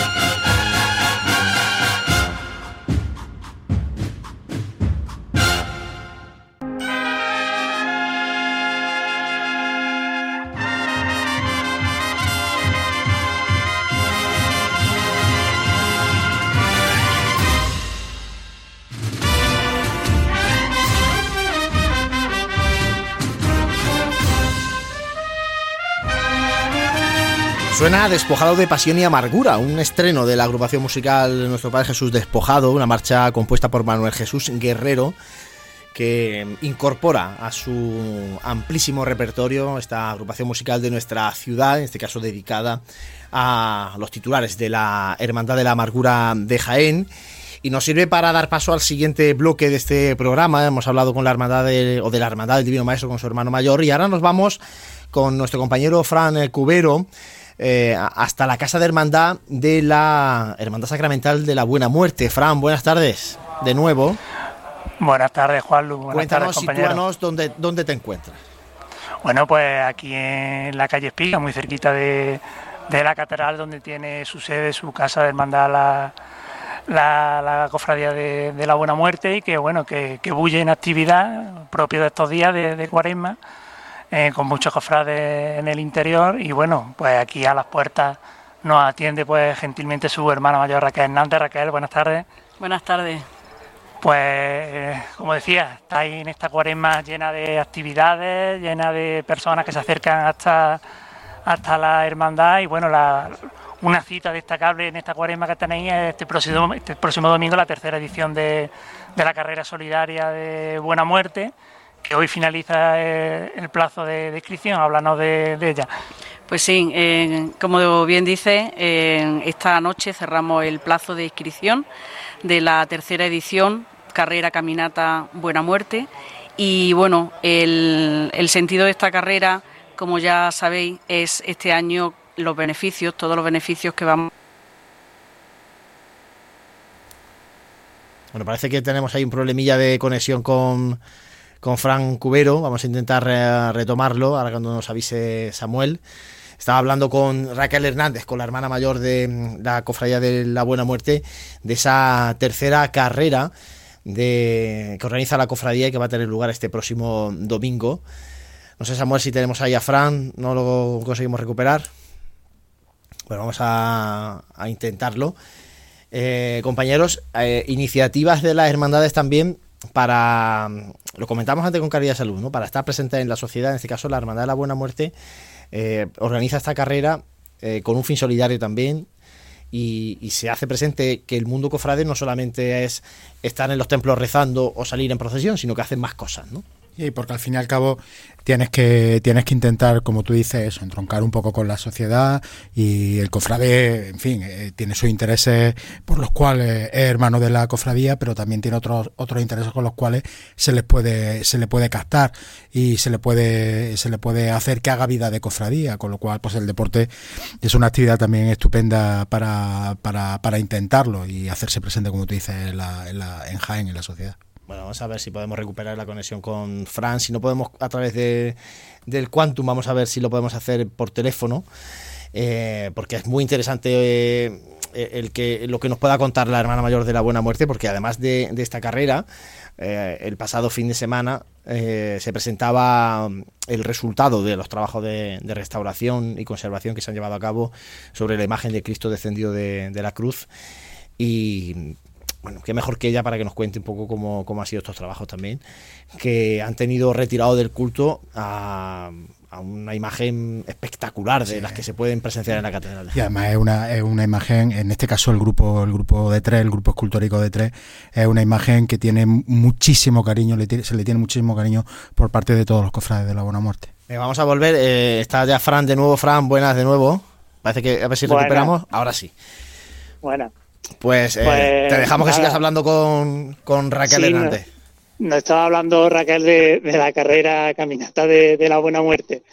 Suena Despojado de Pasión y Amargura, un estreno de la agrupación musical Nuestro Padre Jesús Despojado, una marcha compuesta por Manuel Jesús Guerrero, que incorpora a su amplísimo repertorio esta agrupación musical de nuestra ciudad, en este caso dedicada a los titulares de la Hermandad de la Amargura de Jaén. Y nos sirve para dar paso al siguiente bloque de este programa. Hemos hablado con la hermandad o de la hermandad del Divino Maestro con su hermano mayor. Y ahora nos vamos con nuestro compañero Fran Cubero, eh, hasta la Casa de Hermandad de la Hermandad Sacramental de la Buena Muerte. Fran, buenas tardes, de nuevo. Buenas tardes, Juan Buenas Cuéntanos, tardes, dónde, dónde te encuentras. Bueno, pues aquí en la calle Espiga, muy cerquita de, la catedral, donde tiene su sede, su casa de hermandad la, la, cofradía de, la Buena Muerte y que bueno, que, que bulle en actividad propio de estos días de, de cuaresma eh, con muchos cofrades en el interior y bueno, pues aquí a las puertas nos atiende pues gentilmente su hermana mayor Raquel Hernández. Raquel, buenas tardes. Buenas tardes. Pues, como decía, estáis en esta cuaresma llena de actividades, llena de personas que se acercan hasta, hasta la hermandad y bueno, la, una cita destacable en esta cuaresma que tenéis es este próximo, este próximo domingo, la tercera edición de, de la carrera solidaria de Buena Muerte Hoy finaliza eh, el plazo de, inscripción, háblanos de, ella. Pues sí, como bien dice, esta noche cerramos el plazo de inscripción de la tercera edición Carrera Caminata Buena Muerte. Y bueno, el, el sentido de esta carrera, como ya sabéis, es este año los beneficios, todos los beneficios que vamos Bueno, parece que tenemos ahí un problemilla de conexión con, con Fran Cubero. Vamos a intentar eh, retomarlo ahora cuando nos avise Samuel. Estaba hablando con Raquel Hernández, con la hermana mayor de mm, la Cofradía de la Buena Muerte, de esa tercera carrera de, que organiza la cofradía y que va a tener lugar este próximo domingo. No sé, Samuel, si tenemos ahí a Fran, no lo conseguimos recuperar. Bueno, vamos a, intentarlo. Eh, compañeros, eh, iniciativas de las hermandades también para, lo comentamos antes con Caridad Salud, ¿no? para estar presente en la sociedad, en este caso la Hermandad de la Buena Muerte, eh, organiza esta carrera con un fin solidario también y, y, se hace presente que el mundo cofrade no solamente es estar en los templos rezando o salir en procesión, sino que hacen más cosas, ¿no? Y porque al fin y al cabo tienes que tienes que intentar, como tú dices, eso, entroncar un poco con la sociedad y el cofrade, en fin, eh, tiene sus intereses por los cuales es hermano de la cofradía, pero también tiene otros otros intereses con los cuales se les puede se le puede captar y se le puede se le puede hacer que haga vida de cofradía, con lo cual pues el deporte es una actividad también estupenda para, para, para intentarlo y hacerse presente, como tú dices, en, la, en, la, en Jaén, en la sociedad. Bueno, vamos a ver si podemos recuperar la conexión con Fran. Si no podemos a través de, del Quantum, vamos a ver si lo podemos hacer por teléfono. Eh, porque es muy interesante eh, el que lo que nos pueda contar la hermana mayor de la Buena Muerte, porque además de, esta carrera, eh, el pasado fin de semana se presentaba el resultado de los trabajos de, restauración y conservación que se han llevado a cabo sobre la imagen de Cristo descendido de, de la cruz. Y bueno, qué mejor que ella para que nos cuente un poco cómo, cómo han sido estos trabajos también, que han tenido retirado del culto a, una imagen espectacular de las que se pueden presenciar en la catedral. Y además es una, es una imagen, en este caso el grupo, el grupo de tres, el grupo escultórico de tres, es una imagen que tiene muchísimo cariño, se le tiene muchísimo cariño por parte de todos los cofrades de la Buena Muerte. Eh, vamos a volver, eh, está ya Fran de nuevo, Fran, buenas de nuevo. Parece que a ver si recuperamos. Ahora sí. Buenas. Pues, eh, te pues, dejamos que sigas hablando con, Raquel Hernández. Nos, estaba hablando Raquel de, la carrera caminata de, la Buena Muerte.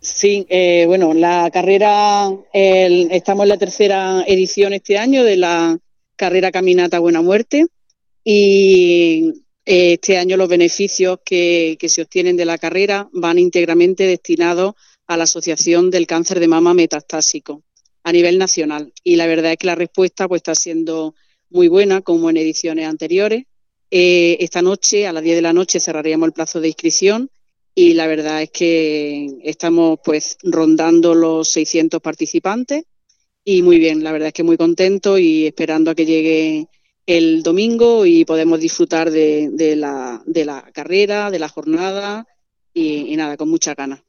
Sí, eh, bueno, la carrera, estamos en la tercera edición este año de la carrera Caminata Buena Muerte y eh, este año los beneficios que, que, se obtienen de la carrera van íntegramente destinados a la Asociación del Cáncer de Mama Metastásico a nivel nacional. Y la verdad es que la respuesta pues está siendo muy buena, como en ediciones anteriores. Eh, esta noche, a las 10 de la noche, cerraríamos el plazo de inscripción y la verdad es que estamos pues rondando los 600 participantes y muy bien, la verdad es que muy contento y esperando a que llegue el domingo y podemos disfrutar de, la, de la, carrera, de la jornada y, y nada, con mucha ganas.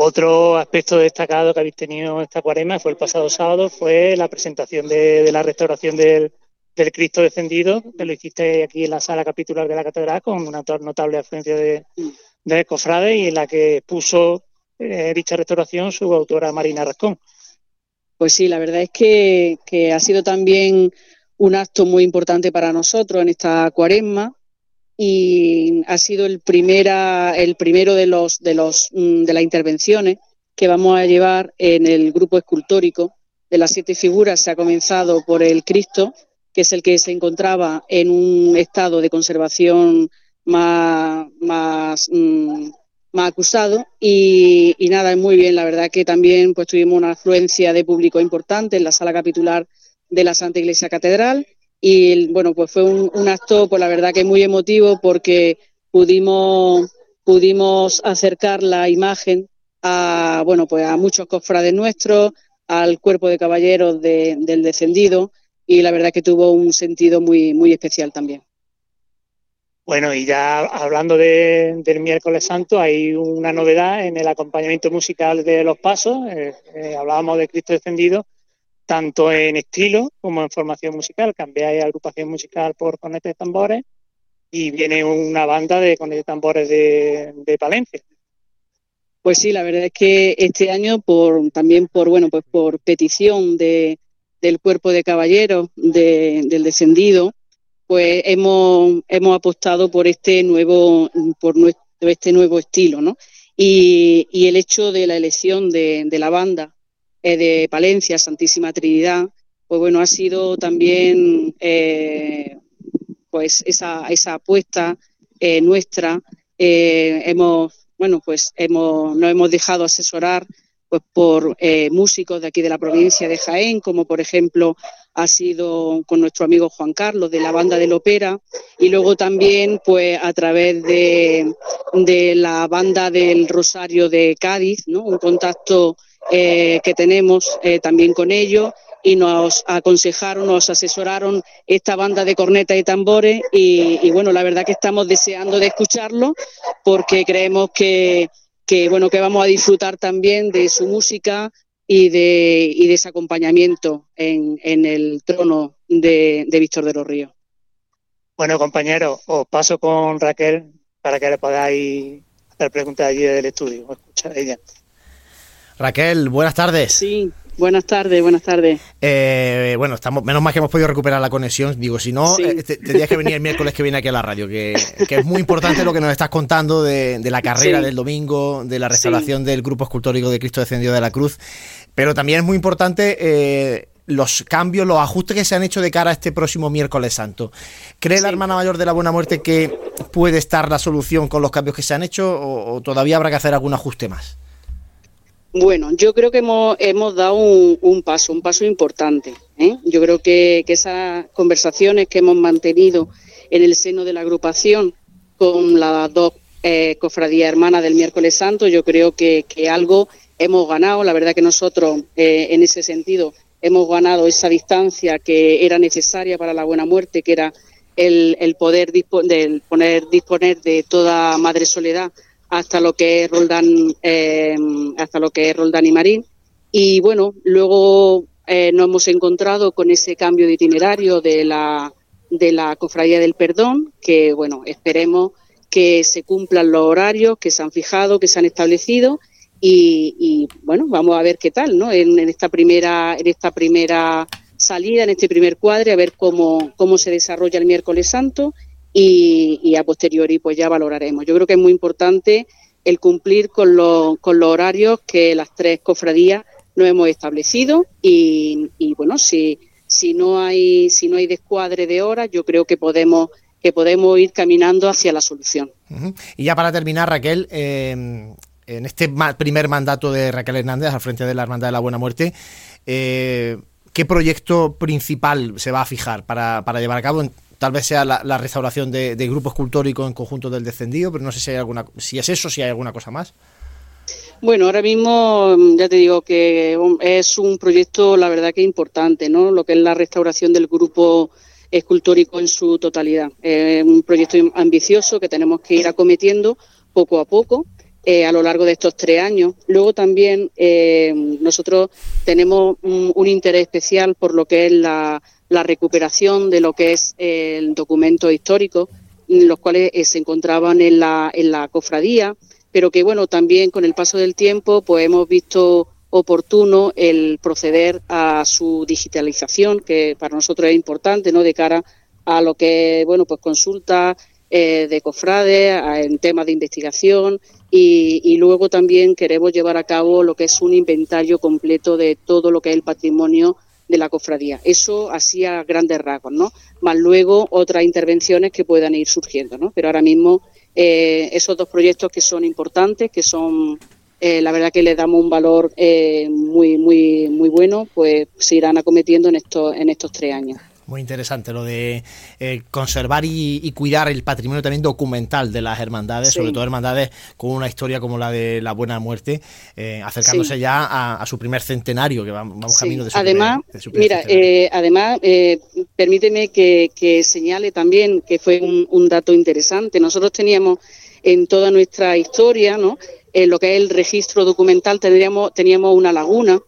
Otro aspecto destacado que habéis tenido esta cuarema fue el pasado sábado, fue la presentación de, la restauración del, Cristo descendido, que lo hiciste aquí en la sala capitular de la catedral con una notable afluencia de, de cofrades y en la que puso eh, dicha restauración su autora Marina Rascón. Pues sí, la verdad es que, que ha sido también un acto muy importante para nosotros en esta cuaresma, y ha sido el, primera, el primero de, los, de, los, mm, de las intervenciones que vamos a llevar en el grupo escultórico. De las siete figuras se ha comenzado por el Cristo, que es el que se encontraba en un estado de conservación más, más, mm, más acusado y, y, nada, es muy bien. La verdad que también pues tuvimos una afluencia de público importante en la sala capitular de la Santa Iglesia Catedral y bueno, pues fue un, acto, pues la verdad que muy emotivo porque pudimos, pudimos acercar la imagen a, bueno, pues a muchos cofrades nuestros, al cuerpo de caballeros del descendido y la verdad que tuvo un sentido muy, muy especial también. Bueno, y ya hablando del miércoles santo, hay una novedad en el acompañamiento musical de los pasos. Eh, eh, hablábamos de Cristo descendido tanto en estilo como en formación musical. Cambiáis agrupación musical por cornetes de tambores y viene una banda de, con tambores de, de Palencia. Pues sí, la verdad es que este año, por también por bueno, pues por petición de, del cuerpo de caballeros del descendido, pues hemos, hemos apostado por este nuevo, por nuestro, este nuevo estilo, ¿no? Y, el hecho de la elección de, de la banda eh, de Palencia, Santísima Trinidad, pues bueno, ha sido también eh, pues esa, esa apuesta eh, nuestra. Hemos, bueno, pues hemos, nos hemos dejado asesorar pues por músicos de aquí de la provincia de Jaén, como por ejemplo ha sido con nuestro amigo Juan Carlos de la banda del Opera y luego también pues a través de, de la banda del Rosario de Cádiz, ¿no? un contacto eh, que tenemos eh, también con ellos y nos aconsejaron, nos asesoraron esta banda de cornetas y tambores y, bueno, la verdad que estamos deseando de escucharlo porque creemos que, que, bueno, que vamos a disfrutar también de su música y de, y de ese acompañamiento en, en el trono de, de Víctor de los Ríos. Bueno, compañeros, os paso con Raquel para que le podáis hacer preguntas allí del estudio. Escuchar ella. Raquel, buenas tardes. Sí, buenas tardes, buenas tardes. Eh, bueno, estamos, menos mal que hemos podido recuperar la conexión. Digo, si no, Sí. eh, te- tendrías que venir el miércoles que viene aquí a la radio, que, que es muy importante lo que nos estás contando de, de la carrera Sí. del domingo, de la restauración del grupo escultórico de Cristo Descendido de la Cruz. Pero también es muy importante eh, los cambios, los ajustes que se han hecho de cara a este próximo miércoles santo. ¿Cree la hermana mayor de la Buena Muerte que puede estar la solución con los cambios que se han hecho o, o todavía habrá que hacer algún ajuste más? Bueno, yo creo que hemos, hemos dado un, un paso, un paso importante. ¿eh? Yo creo que, esas conversaciones que hemos mantenido en el seno de la agrupación con las dos eh, cofradías hermanas del miércoles santo, yo creo que, algo hemos ganado. La verdad que nosotros, eh, en ese sentido, hemos ganado esa distancia que era necesaria para la buena muerte, que era el, el poder del poner, disponer de toda Madre Soledad hasta lo que es Roldán, eh, hasta lo que es Roldán y Marín. Y bueno, luego eh, nos hemos encontrado con ese cambio de itinerario de la, de la Cofradía del Perdón, que bueno, esperemos que se cumplan los horarios que se han fijado, que se han establecido y, y, bueno, vamos a ver qué tal, ¿no? En, en esta primera, en esta primera salida, en este primer cuadre, a ver cómo, cómo se desarrolla el miércoles santo y, y a posteriori pues ya valoraremos. Yo creo que es muy importante el cumplir con, los con los horarios que las tres cofradías nos hemos establecido y, y bueno, si, si no hay si no hay descuadre de horas, yo creo que podemos que podemos ir caminando hacia la solución. Y ya para terminar, Raquel, eh, en este primer mandato de Raquel Hernández al frente de la Hermandad de la Buena Muerte, eh, ¿qué proyecto principal se va a fijar para, para llevar a cabo? En- Tal vez sea la, restauración de, de grupo escultórico en conjunto del descendido, pero no sé si hay alguna, si es eso, si hay alguna cosa más. Bueno, ahora mismo mm, ya te digo que um, es un proyecto, la verdad que importante, ¿no? Lo que es la restauración del grupo escultórico en su totalidad. Es un proyecto ambicioso que tenemos que ir acometiendo poco a poco eh, a lo largo de estos tres años. Luego también eh, nosotros tenemos un interés especial por lo que es la, la recuperación de lo que es el documento histórico, los cuales eh, se encontraban en la, en la cofradía, pero que bueno, también con el paso del tiempo pues hemos visto oportuno el proceder a su digitalización, que para nosotros es importante, ¿no? De cara a lo que, bueno, pues consulta eh, de cofrades, en temas de investigación y, y luego también queremos llevar a cabo lo que es un inventario completo de todo lo que es el patrimonio de la cofradía. Eso así a grandes rasgos, ¿no? Más luego otras intervenciones que puedan ir surgiendo, ¿no? Pero ahora mismo eh, esos dos proyectos que son importantes, que son eh, la verdad que le damos un valor eh, muy muy muy bueno, pues se irán acometiendo en estos en estos tres años. Muy interesante lo de eh, conservar y, y cuidar el patrimonio también documental de las hermandades, Sí. sobre todo hermandades con una historia como la de la Buena Muerte, eh, acercándose Sí. ya a, a su primer centenario, que vamos, vamos Sí. camino de su Además, primer, de su primer mira, centenario. eh, además, eh, permíteme que, que señale también que fue un, un dato interesante. Nosotros teníamos en toda nuestra historia, ¿no? En lo que es el registro documental, teníamos, teníamos una laguna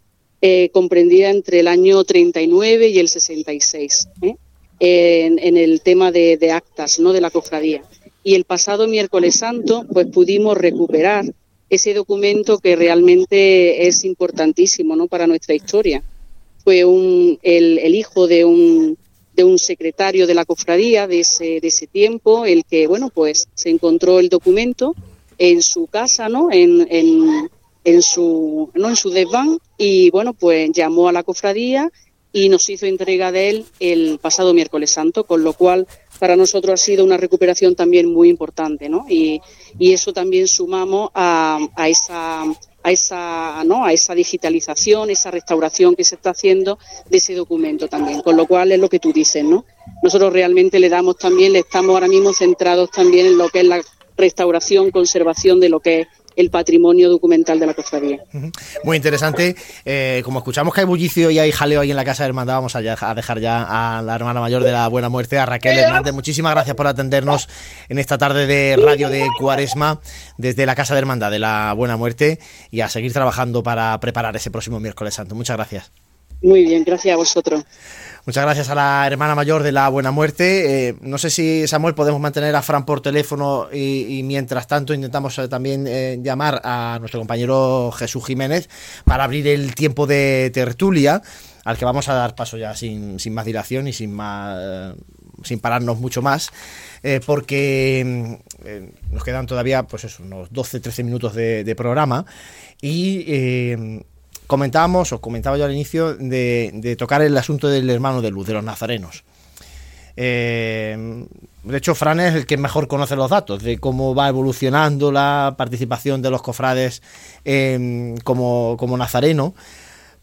eh, comprendida entre el año 39 y el 66. ¿eh? en, el tema de, actas ¿no? de la cofradía. Y el pasado miércoles santo, pues pudimos recuperar ese documento que realmente es importantísimo ¿no? para nuestra historia. Fue un, el, el hijo de un, de un secretario de la cofradía de ese, de ese tiempo, el que, bueno, pues se encontró el documento en su casa, ¿no? En, en, en su, ¿no? En su desván y, bueno, pues llamó a la cofradía y nos hizo entrega de él el pasado miércoles santo, con lo cual para nosotros ha sido una recuperación también muy importante, ¿no? Y, y eso también sumamos a, a esa a esa, ¿no? a esa digitalización, esa restauración que se está haciendo de ese documento también. Con lo cual es lo que tú dices, ¿no? Nosotros realmente le damos también, le estamos ahora mismo centrados también en lo que es la restauración, conservación de lo que es el patrimonio documental de la cofradía. Muy interesante. Eh, como escuchamos que hay bullicio y hay jaleo ahí en la casa de hermandad, vamos a, dejar ya a la hermana mayor de la Buena Muerte, a Raquel Hernández. Muchísimas gracias por atendernos en esta tarde de radio de Cuaresma desde la casa de hermandad de la Buena Muerte y a seguir trabajando para preparar ese próximo miércoles santo. Muchas gracias. Muy bien, gracias a vosotros. Muchas gracias a la hermana mayor de la Buena Muerte. Eh, no sé si, Samuel, podemos mantener a Fran por teléfono y, mientras tanto intentamos eh, también eh, llamar a nuestro compañero Jesús Jiménez para abrir el tiempo de tertulia, al que vamos a dar paso ya sin, más dilación y sin más sin pararnos mucho más, porque nos quedan todavía pues unos 12-13 minutos de, de, programa y comentábamos, os comentaba yo al inicio, de, tocar el asunto del hermano de luz, de los nazarenos. Eh, de hecho, Fran es el que mejor conoce los datos de cómo va evolucionando la participación de los cofrades em, como, nazareno,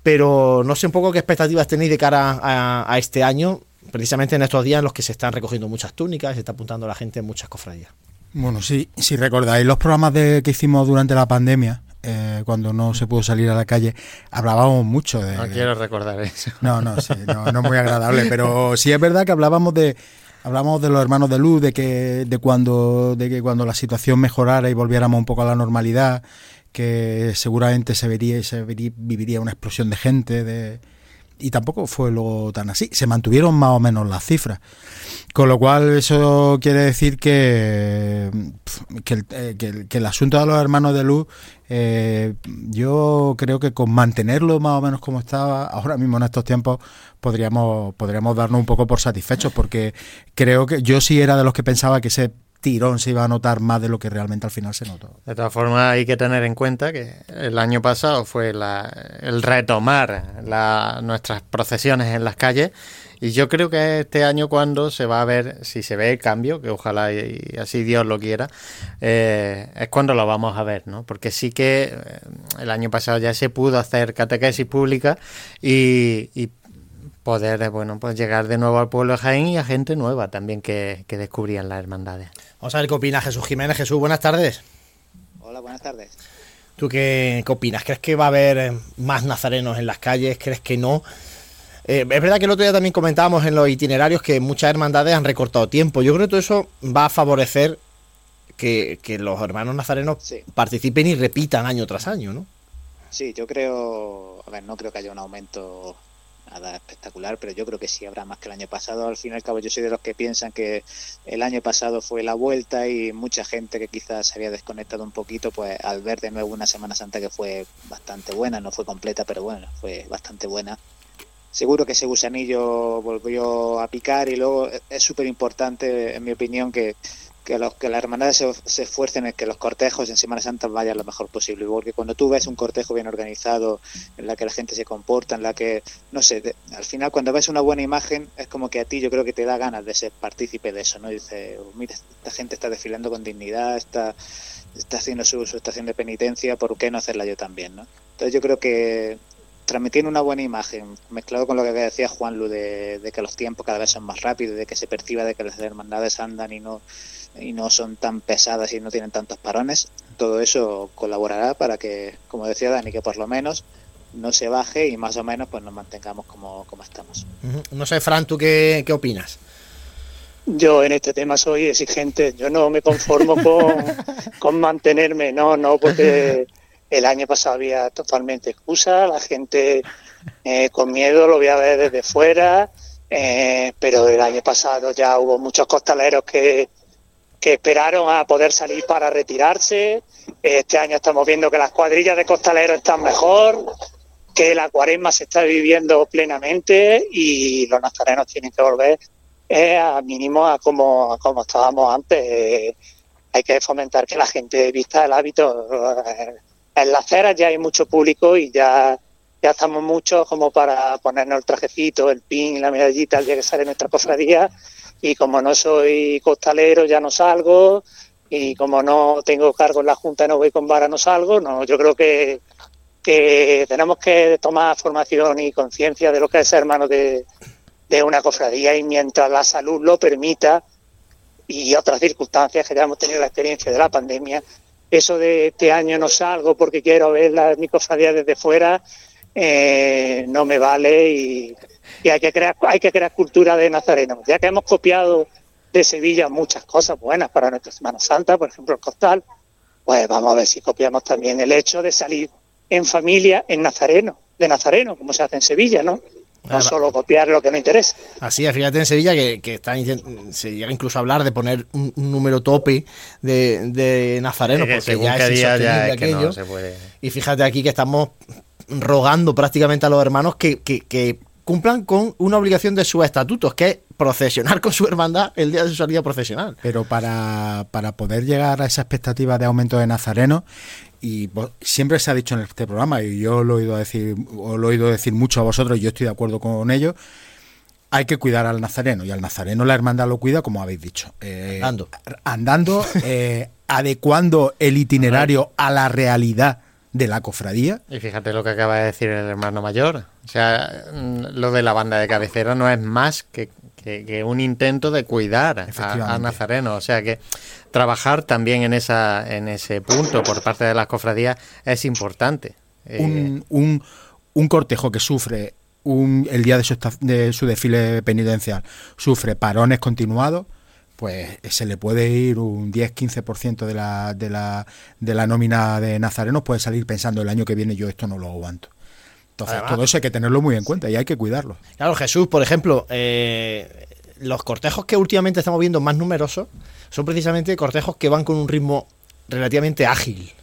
pero no sé un poco qué expectativas tenéis de cara a, este año, precisamente en estos días en los que se están recogiendo muchas túnicas, se está apuntando la gente en muchas cofradías. Bueno, sí, si recordáis los programas que hicimos durante la pandemia, eh, cuando no se pudo salir a la calle, hablábamos mucho de... No quiero recordar eso. No, no, sí, no, no es muy agradable, pero sí es verdad que hablábamos de hablamos de los hermanos de luz, de que de cuando de que cuando la situación mejorara y volviéramos un poco a la normalidad, que seguramente se vería se viviría una explosión de gente de y tampoco fue luego tan así. Se mantuvieron más o menos las cifras. Con lo cual, eso quiere decir que, que, el, eh, que, el, asunto de los hermanos de luz, eh, yo creo que con mantenerlo más o menos como estaba, ahora mismo en estos tiempos, podríamos, podríamos darnos un poco por satisfechos, porque creo que yo sí era de los que pensaba que ese tirón se iba a notar más de lo que realmente al final se notó. De todas formas, hay que tener en cuenta que el año pasado fue el retomar nuestras procesiones en las calles y yo creo que este año cuando se va a ver, si se ve el cambio, que ojalá y, así Dios lo quiera, eh, es cuando lo vamos a ver, ¿no? Porque sí que eh, el año pasado ya se pudo hacer catequesis pública y poder bueno pues llegar de nuevo al pueblo de Jaén y a gente nueva también que, que descubrían las hermandades. Vamos a ver qué opina Jesús Jiménez. Jesús, buenas tardes. Hola, buenas tardes. ¿Tú qué, opinas? ¿Crees que va a haber eh, más nazarenos en las calles? ¿Crees que no? Eh, es verdad que el otro día también comentábamos en los itinerarios que muchas hermandades han recortado tiempo. Yo creo que todo eso va a favorecer que, los hermanos nazarenos participen y repitan año tras año, ¿no? Sí, yo creo, a ver, no creo que haya un aumento nada espectacular, pero yo creo que sí habrá más que el año pasado. Al fin y al cabo, yo soy de los que piensan que el año pasado fue la vuelta y mucha gente que quizás se había desconectado un poquito, pues al ver de nuevo una Semana Santa que fue bastante buena, no fue completa, pero bueno, fue bastante buena. Seguro que ese gusanillo volvió a picar y luego es súper importante, en mi opinión, que que, los, que las hermandades se, esfuercen en que los cortejos en Semana Santa vayan lo mejor posible, porque cuando tú ves un cortejo bien organizado, en la que la gente se comporta, en la que, no sé, al final cuando ves una buena imagen es como que a ti yo creo que te da ganas de ser partícipe de eso, ¿no? dice, oh, mira, esta gente está desfilando con dignidad, está, está haciendo su, su estación de penitencia, ¿por qué no hacerla yo también, no? Entonces yo creo que transmitiendo una buena imagen, mezclado con lo que decía Juan Lu de, de, que los tiempos cada vez son más rápidos, de que se perciba de que las hermandades andan y no y no son tan pesadas y no tienen tantos parones, todo eso colaborará para que, como decía Dani, que por lo menos no se baje y más o menos pues nos mantengamos como, como estamos. No sé, Fran, ¿tú qué, qué opinas? Yo en este tema soy exigente, yo no me conformo con, con mantenerme, no, no, porque el año pasado había totalmente excusa, la gente eh, con miedo lo voy a ver desde fuera, Eh, pero el año pasado ya hubo muchos costaleros que, que esperaron a poder salir para retirarse. Este año estamos viendo que las cuadrillas de costaleros están mejor, que la cuaresma se está viviendo plenamente y los nazarenos tienen que volver eh, a mínimo a como, a como estábamos antes. Eh, hay que fomentar que la gente vista el hábito. Eh, en las ceras ya hay mucho público y ya, ya estamos muchos como para ponernos el trajecito, el pin, la medallita el día que sale nuestra cofradía. Y como no soy costalero, ya no salgo. Y como no tengo cargo en la Junta, no voy con vara, no salgo. No, yo creo que, que tenemos que tomar formación y conciencia de lo que es ser hermano de, de una cofradía y mientras la salud lo permita y otras circunstancias que ya hemos tenido la experiencia de la pandemia, eso de este año no salgo porque quiero ver la, mi cofradía desde fuera, eh, no me vale y, y, hay que crear hay que crear cultura de nazareno. Ya que hemos copiado de Sevilla muchas cosas buenas para nuestra Semana Santa, por ejemplo el costal, pues vamos a ver si copiamos también el hecho de salir en familia en nazareno, de nazareno, como se hace en Sevilla, ¿no? No solo copiar lo que no interesa. Así es, fíjate en Sevilla que, que está, se llega incluso a hablar de poner un, un número tope de, de que porque según ya qué es día ya insostenible es que no se puede. Y fíjate aquí que estamos rogando prácticamente a los hermanos que, que- que cumplan con una obligación de sus estatutos, que es procesionar con su hermandad el día de su salida procesional. Pero para, para poder llegar a esa expectativa de aumento de nazarenos, y vos- siempre se ha dicho en este programa, y yo lo he oído decir, os lo he oído decir mucho a vosotros, y yo estoy de acuerdo con ello, hay que cuidar al nazareno, y al nazareno la hermandad lo cuida, como habéis dicho. eh, Andando. Andando, eh, adecuando el itinerario a la realidad de la cofradía. Y fíjate lo que acaba de decir el hermano mayor. O sea, mm, lo de la banda de cabecera no es más que, que- que un intento de cuidar a, Nazareno. O sea que trabajar también en esa en ese punto por parte de las cofradías es importante. Eh, un, un, un cortejo que sufre un, el día de su, de su desfile penitencial, sufre parones continuados, pues se le puede ir un 10-15% de la, de, la, de la nómina de nazarenos, puede salir pensando el año que viene yo esto no lo aguanto. Entonces, Además- todo eso hay que tenerlo muy en cuenta y hay que cuidarlo. Claro, Jesús, por ejemplo, eh, los cortejos que últimamente estamos viendo más numerosos son precisamente cortejos que van con un ritmo relativamente ágil.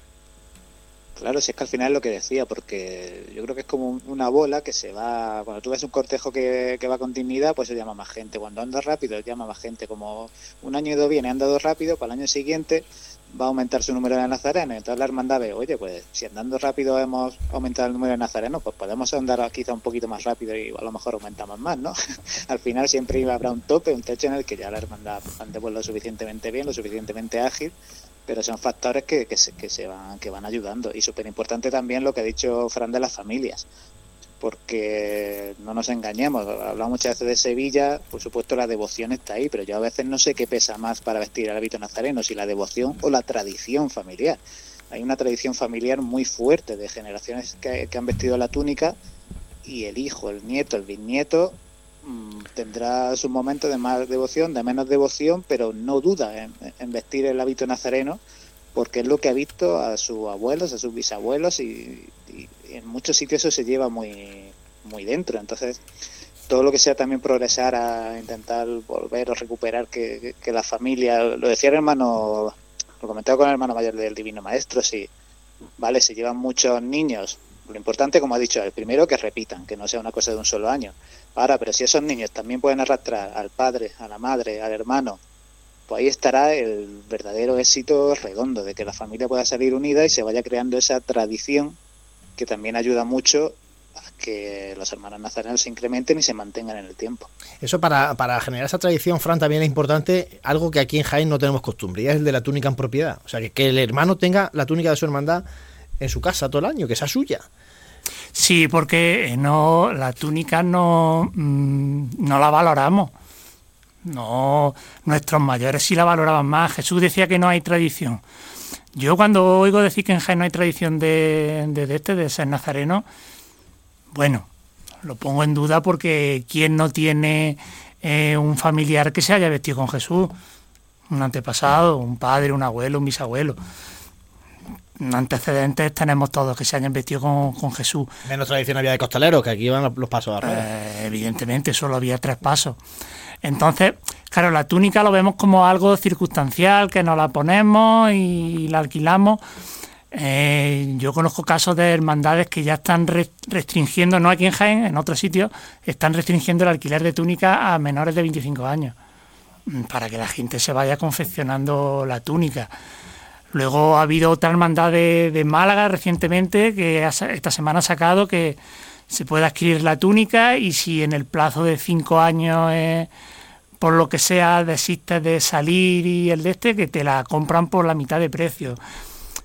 Claro, si es que al final es lo que decía, porque yo creo que es como un- una bola que se va. Cuando tú ves un cortejo que, que va con dignidad, pues se llama más gente. Cuando anda rápido, llama más gente. Como un año ido bien y ha andado rápido, para el año siguiente va a aumentar su número de nazarenos. Entonces la hermandad ve, oye, pues si andando rápido hemos aumentado el número de nazarenos, pues podemos andar quizá un poquito más rápido y a lo mejor aumentamos más, ¿no? al final siempre habrá un tope, un techo en el que ya la hermandad ande pues, lo suficientemente bien, lo suficientemente ágil pero son factores que, que, se, que se van que van ayudando. Y súper importante también lo que ha dicho Fran de las familias porque no nos engañemos hablamos muchas veces de Sevilla por supuesto la devoción está ahí pero yo a veces no sé qué pesa más para vestir el hábito nazareno si la devoción o la tradición familiar. Hay una tradición familiar muy fuerte de generaciones que, que han vestido la túnica y el hijo, el nieto, el bisnieto mm, tendrá sus momentos de más devoción, de menos devoción, pero no duda en, vestir el hábito nazareno porque es lo que ha visto a sus abuelos, a sus bisabuelos y, en muchos sitios eso se lleva muy, muy dentro. Entonces, todo lo que sea también progresar a intentar volver o recuperar que la familia, lo decía el hermano, lo comentaba con el hermano mayor del Divino Maestro, si, vale, se llevan muchos niños, lo importante, como ha dicho, el primero que repitan, que no sea una cosa de un solo año. Ahora, pero si esos niños también pueden arrastrar al padre, a la madre, al hermano, pues ahí estará el verdadero éxito redondo de que la familia pueda salir unida y se vaya creando esa tradición que también ayuda mucho a que los hermanos nazarenos se incrementen y se mantengan en el tiempo. Eso para, para generar esa tradición, Fran, también es importante algo que aquí en Jaén no tenemos costumbre, y es el de la túnica en propiedad. O sea, que, que el hermano tenga la túnica de su hermandad en su casa todo el año, que sea suya. Sí, porque eh, no la túnica no, mm, no la valoramos. No, nuestros mayores sí la valoraban más. Jesús decía que no hay tradición. Yo cuando oigo decir que en Jaén no hay tradición de, de, este, de ser nazareno, bueno, lo pongo en duda porque ¿quién no tiene eh, un familiar que se haya vestido con Jesús? Un antepasado, un padre, un abuelo, un bisabuelo. Antecedentes tenemos todos que se hayan vestido con, Jesús. Menos tradición había de costaleros, que aquí iban los pasos a eh, evidentemente, solo había tres pasos. Entonces, claro, la túnica lo vemos como algo circunstancial, que nos la ponemos y la alquilamos. Eh, yo conozco casos de hermandades que ya están restringiendo, no aquí en Jaén, en otros sitios, están restringiendo el alquiler de túnica a menores de 25 años, mm, para que la gente se vaya confeccionando la túnica. Luego ha habido otra hermandad de, Málaga recientemente que esta semana ha sacado que se puede adquirir la túnica y si en el plazo de cinco años, eh, por lo que sea, desistes de salir y el de este, que te la compran por la mitad de precio.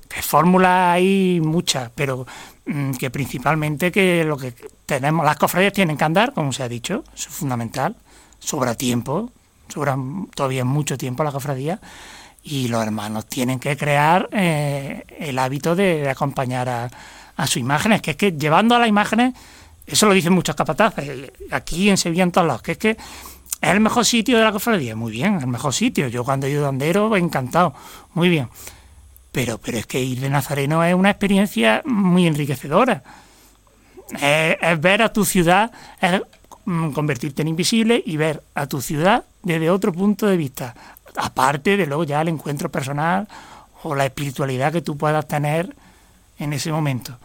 Que hay muchas, pero mm, que principalmente que lo que tenemos, las cofradías tienen que andar, como se ha dicho, eso es fundamental, sobra tiempo, sobra todavía mucho tiempo la cofradía y los hermanos tienen que crear eh, el hábito de, acompañar a, a sus imágenes, que es que llevando a las imágenes, eso lo dicen muchos capataces, aquí en Sevilla en todos lados, que es que es el mejor sitio de la cofradía, muy bien, el mejor sitio, yo cuando he ido de andero, encantado, muy bien, pero, pero es que ir de Nazareno es una experiencia muy enriquecedora, es, ver a tu ciudad, es mm, convertirte en invisible y ver a tu ciudad desde otro punto de vista, aparte de luego ya el encuentro personal o la espiritualidad que tú puedas tener en ese momento.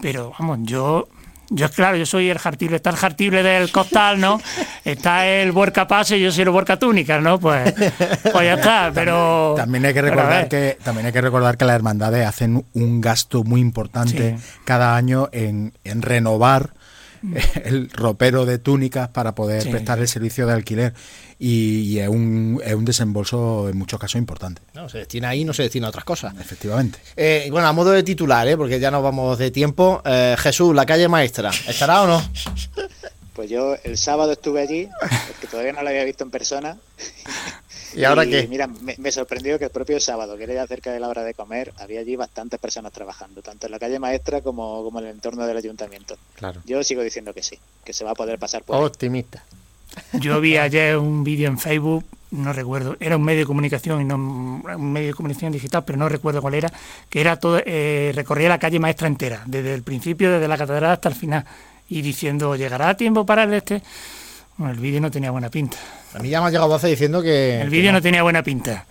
Pero vamos, yo yo, claro, yo soy el jartible, está el jartible del costal, ¿no? Está el Huerca Pase y yo soy el Huerca Túnica, ¿no? Pues, pues ya está, pero... También hay que recordar que también hay que recordar que las hermandades hacen un gasto muy importante cada año en, en renovar el ropero de túnicas para poder prestar el servicio de alquiler y, es, un, es, un, desembolso en muchos casos importante. No, se destina ahí, no se destina a otras cosas. Efectivamente. Eh, bueno, a modo de titular, ¿eh? porque ya nos vamos de tiempo, eh, Jesús, la calle maestra, ¿estará o no? Pues yo el sábado estuve allí, porque todavía no la había visto en persona. ¿Y ahora qué? Mira, me, sorprendió que el propio sábado, que era ya cerca de la hora de comer, había allí bastantes personas trabajando, tanto en la calle maestra como, como en el entorno del ayuntamiento. Claro. Yo sigo diciendo que sí, que se va a poder pasar por Optimista. Yo vi ayer un vídeo en Facebook, no recuerdo, era un medio de comunicación y no un medio de comunicación digital, pero no recuerdo cuál era, que era todo, eh, recorría la calle maestra entera, desde el principio, desde la catedral hasta el final, y diciendo, ¿llegará a tiempo para el este? Bueno, el vídeo no tenía buena pinta. A mí ya me ha llegado voz diciendo que... El vídeo no tenía buena pinta.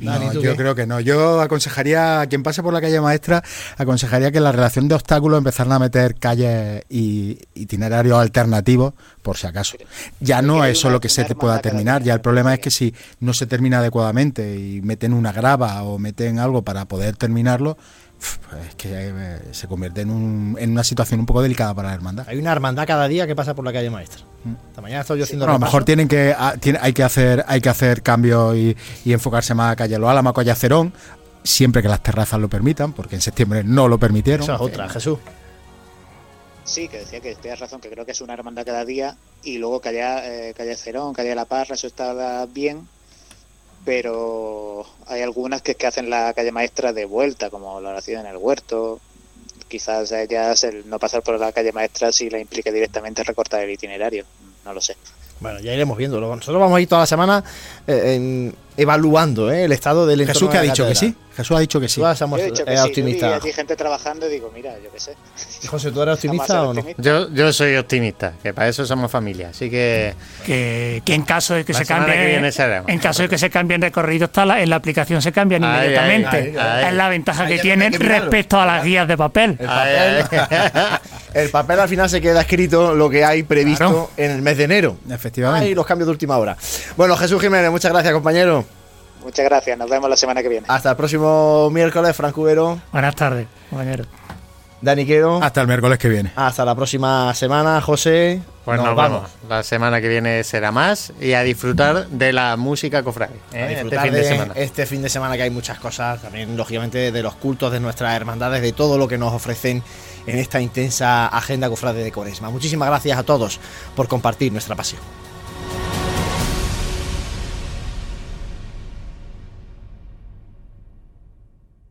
No, yo creo que no. Yo aconsejaría a quien pase por la calle maestra, aconsejaría que la relación de obstáculos empezaran a meter calles y itinerarios alternativos, por si acaso. Ya no es solo que se te pueda terminar, ya el problema es que si no se termina adecuadamente y meten una grava o meten algo para poder terminarlo, es que eh, se convierte en, un, en, una situación un poco delicada para la hermandad. Hay una hermandad cada día que pasa por la calle maestra. Mm. Esta mañana estoy yo haciendo. a lo mejor tienen que ah, hay que hacer hay que hacer cambios y, enfocarse más a calle Lo Álamo, calle Cerón, siempre que las terrazas lo permitan, porque en septiembre no lo permitieron. Esa es otra, Jesús. Sí, que decía que tienes razón, que creo que es una hermandad cada día y luego calle, eh, calle Cerón, calle La Parra, eso está bien, pero hay algunas que, que hacen la calle maestra de vuelta, como la oración en el huerto. Quizás a ellas el no pasar por la calle maestra sí la implique directamente recortar el itinerario, no lo sé. Bueno, ya iremos viendo. Nosotros vamos a ir toda la semana eh, evaluando eh, el estado del entorno Jesús que ha dicho que sí. Jesús ha dicho que sí. Somos, he que optimista. hay gente trabajando y digo, mira, yo qué sé. José, ¿tú eres optimista o no? Yo, yo soy optimista, que para eso somos familia. Así que. Que, en caso de que se cambie. en caso de que se cambie recorrido, está en la aplicación se cambian inmediatamente. es la ventaja que tienen respecto a las guías de papel. El papel, al final se queda escrito lo que hay previsto en el mes de enero. Efectivamente. Y los cambios de última hora. Bueno, Jesús Jiménez, muchas gracias, compañero. Muchas gracias, nos vemos la semana que viene. Hasta el próximo miércoles, Frank Cubero. Buenas tardes, compañero. Dani Quero. Hasta el miércoles que viene. Hasta la próxima semana, José. Pues nos, vamos. La semana que viene será más y a disfrutar de la música cofrade. ¿eh? Este fin de, semana. Este fin de semana que hay muchas cosas, también lógicamente de los cultos de nuestras hermandades, de todo lo que nos ofrecen en esta intensa agenda cofrade de Coresma. Muchísimas gracias a todos por compartir nuestra pasión.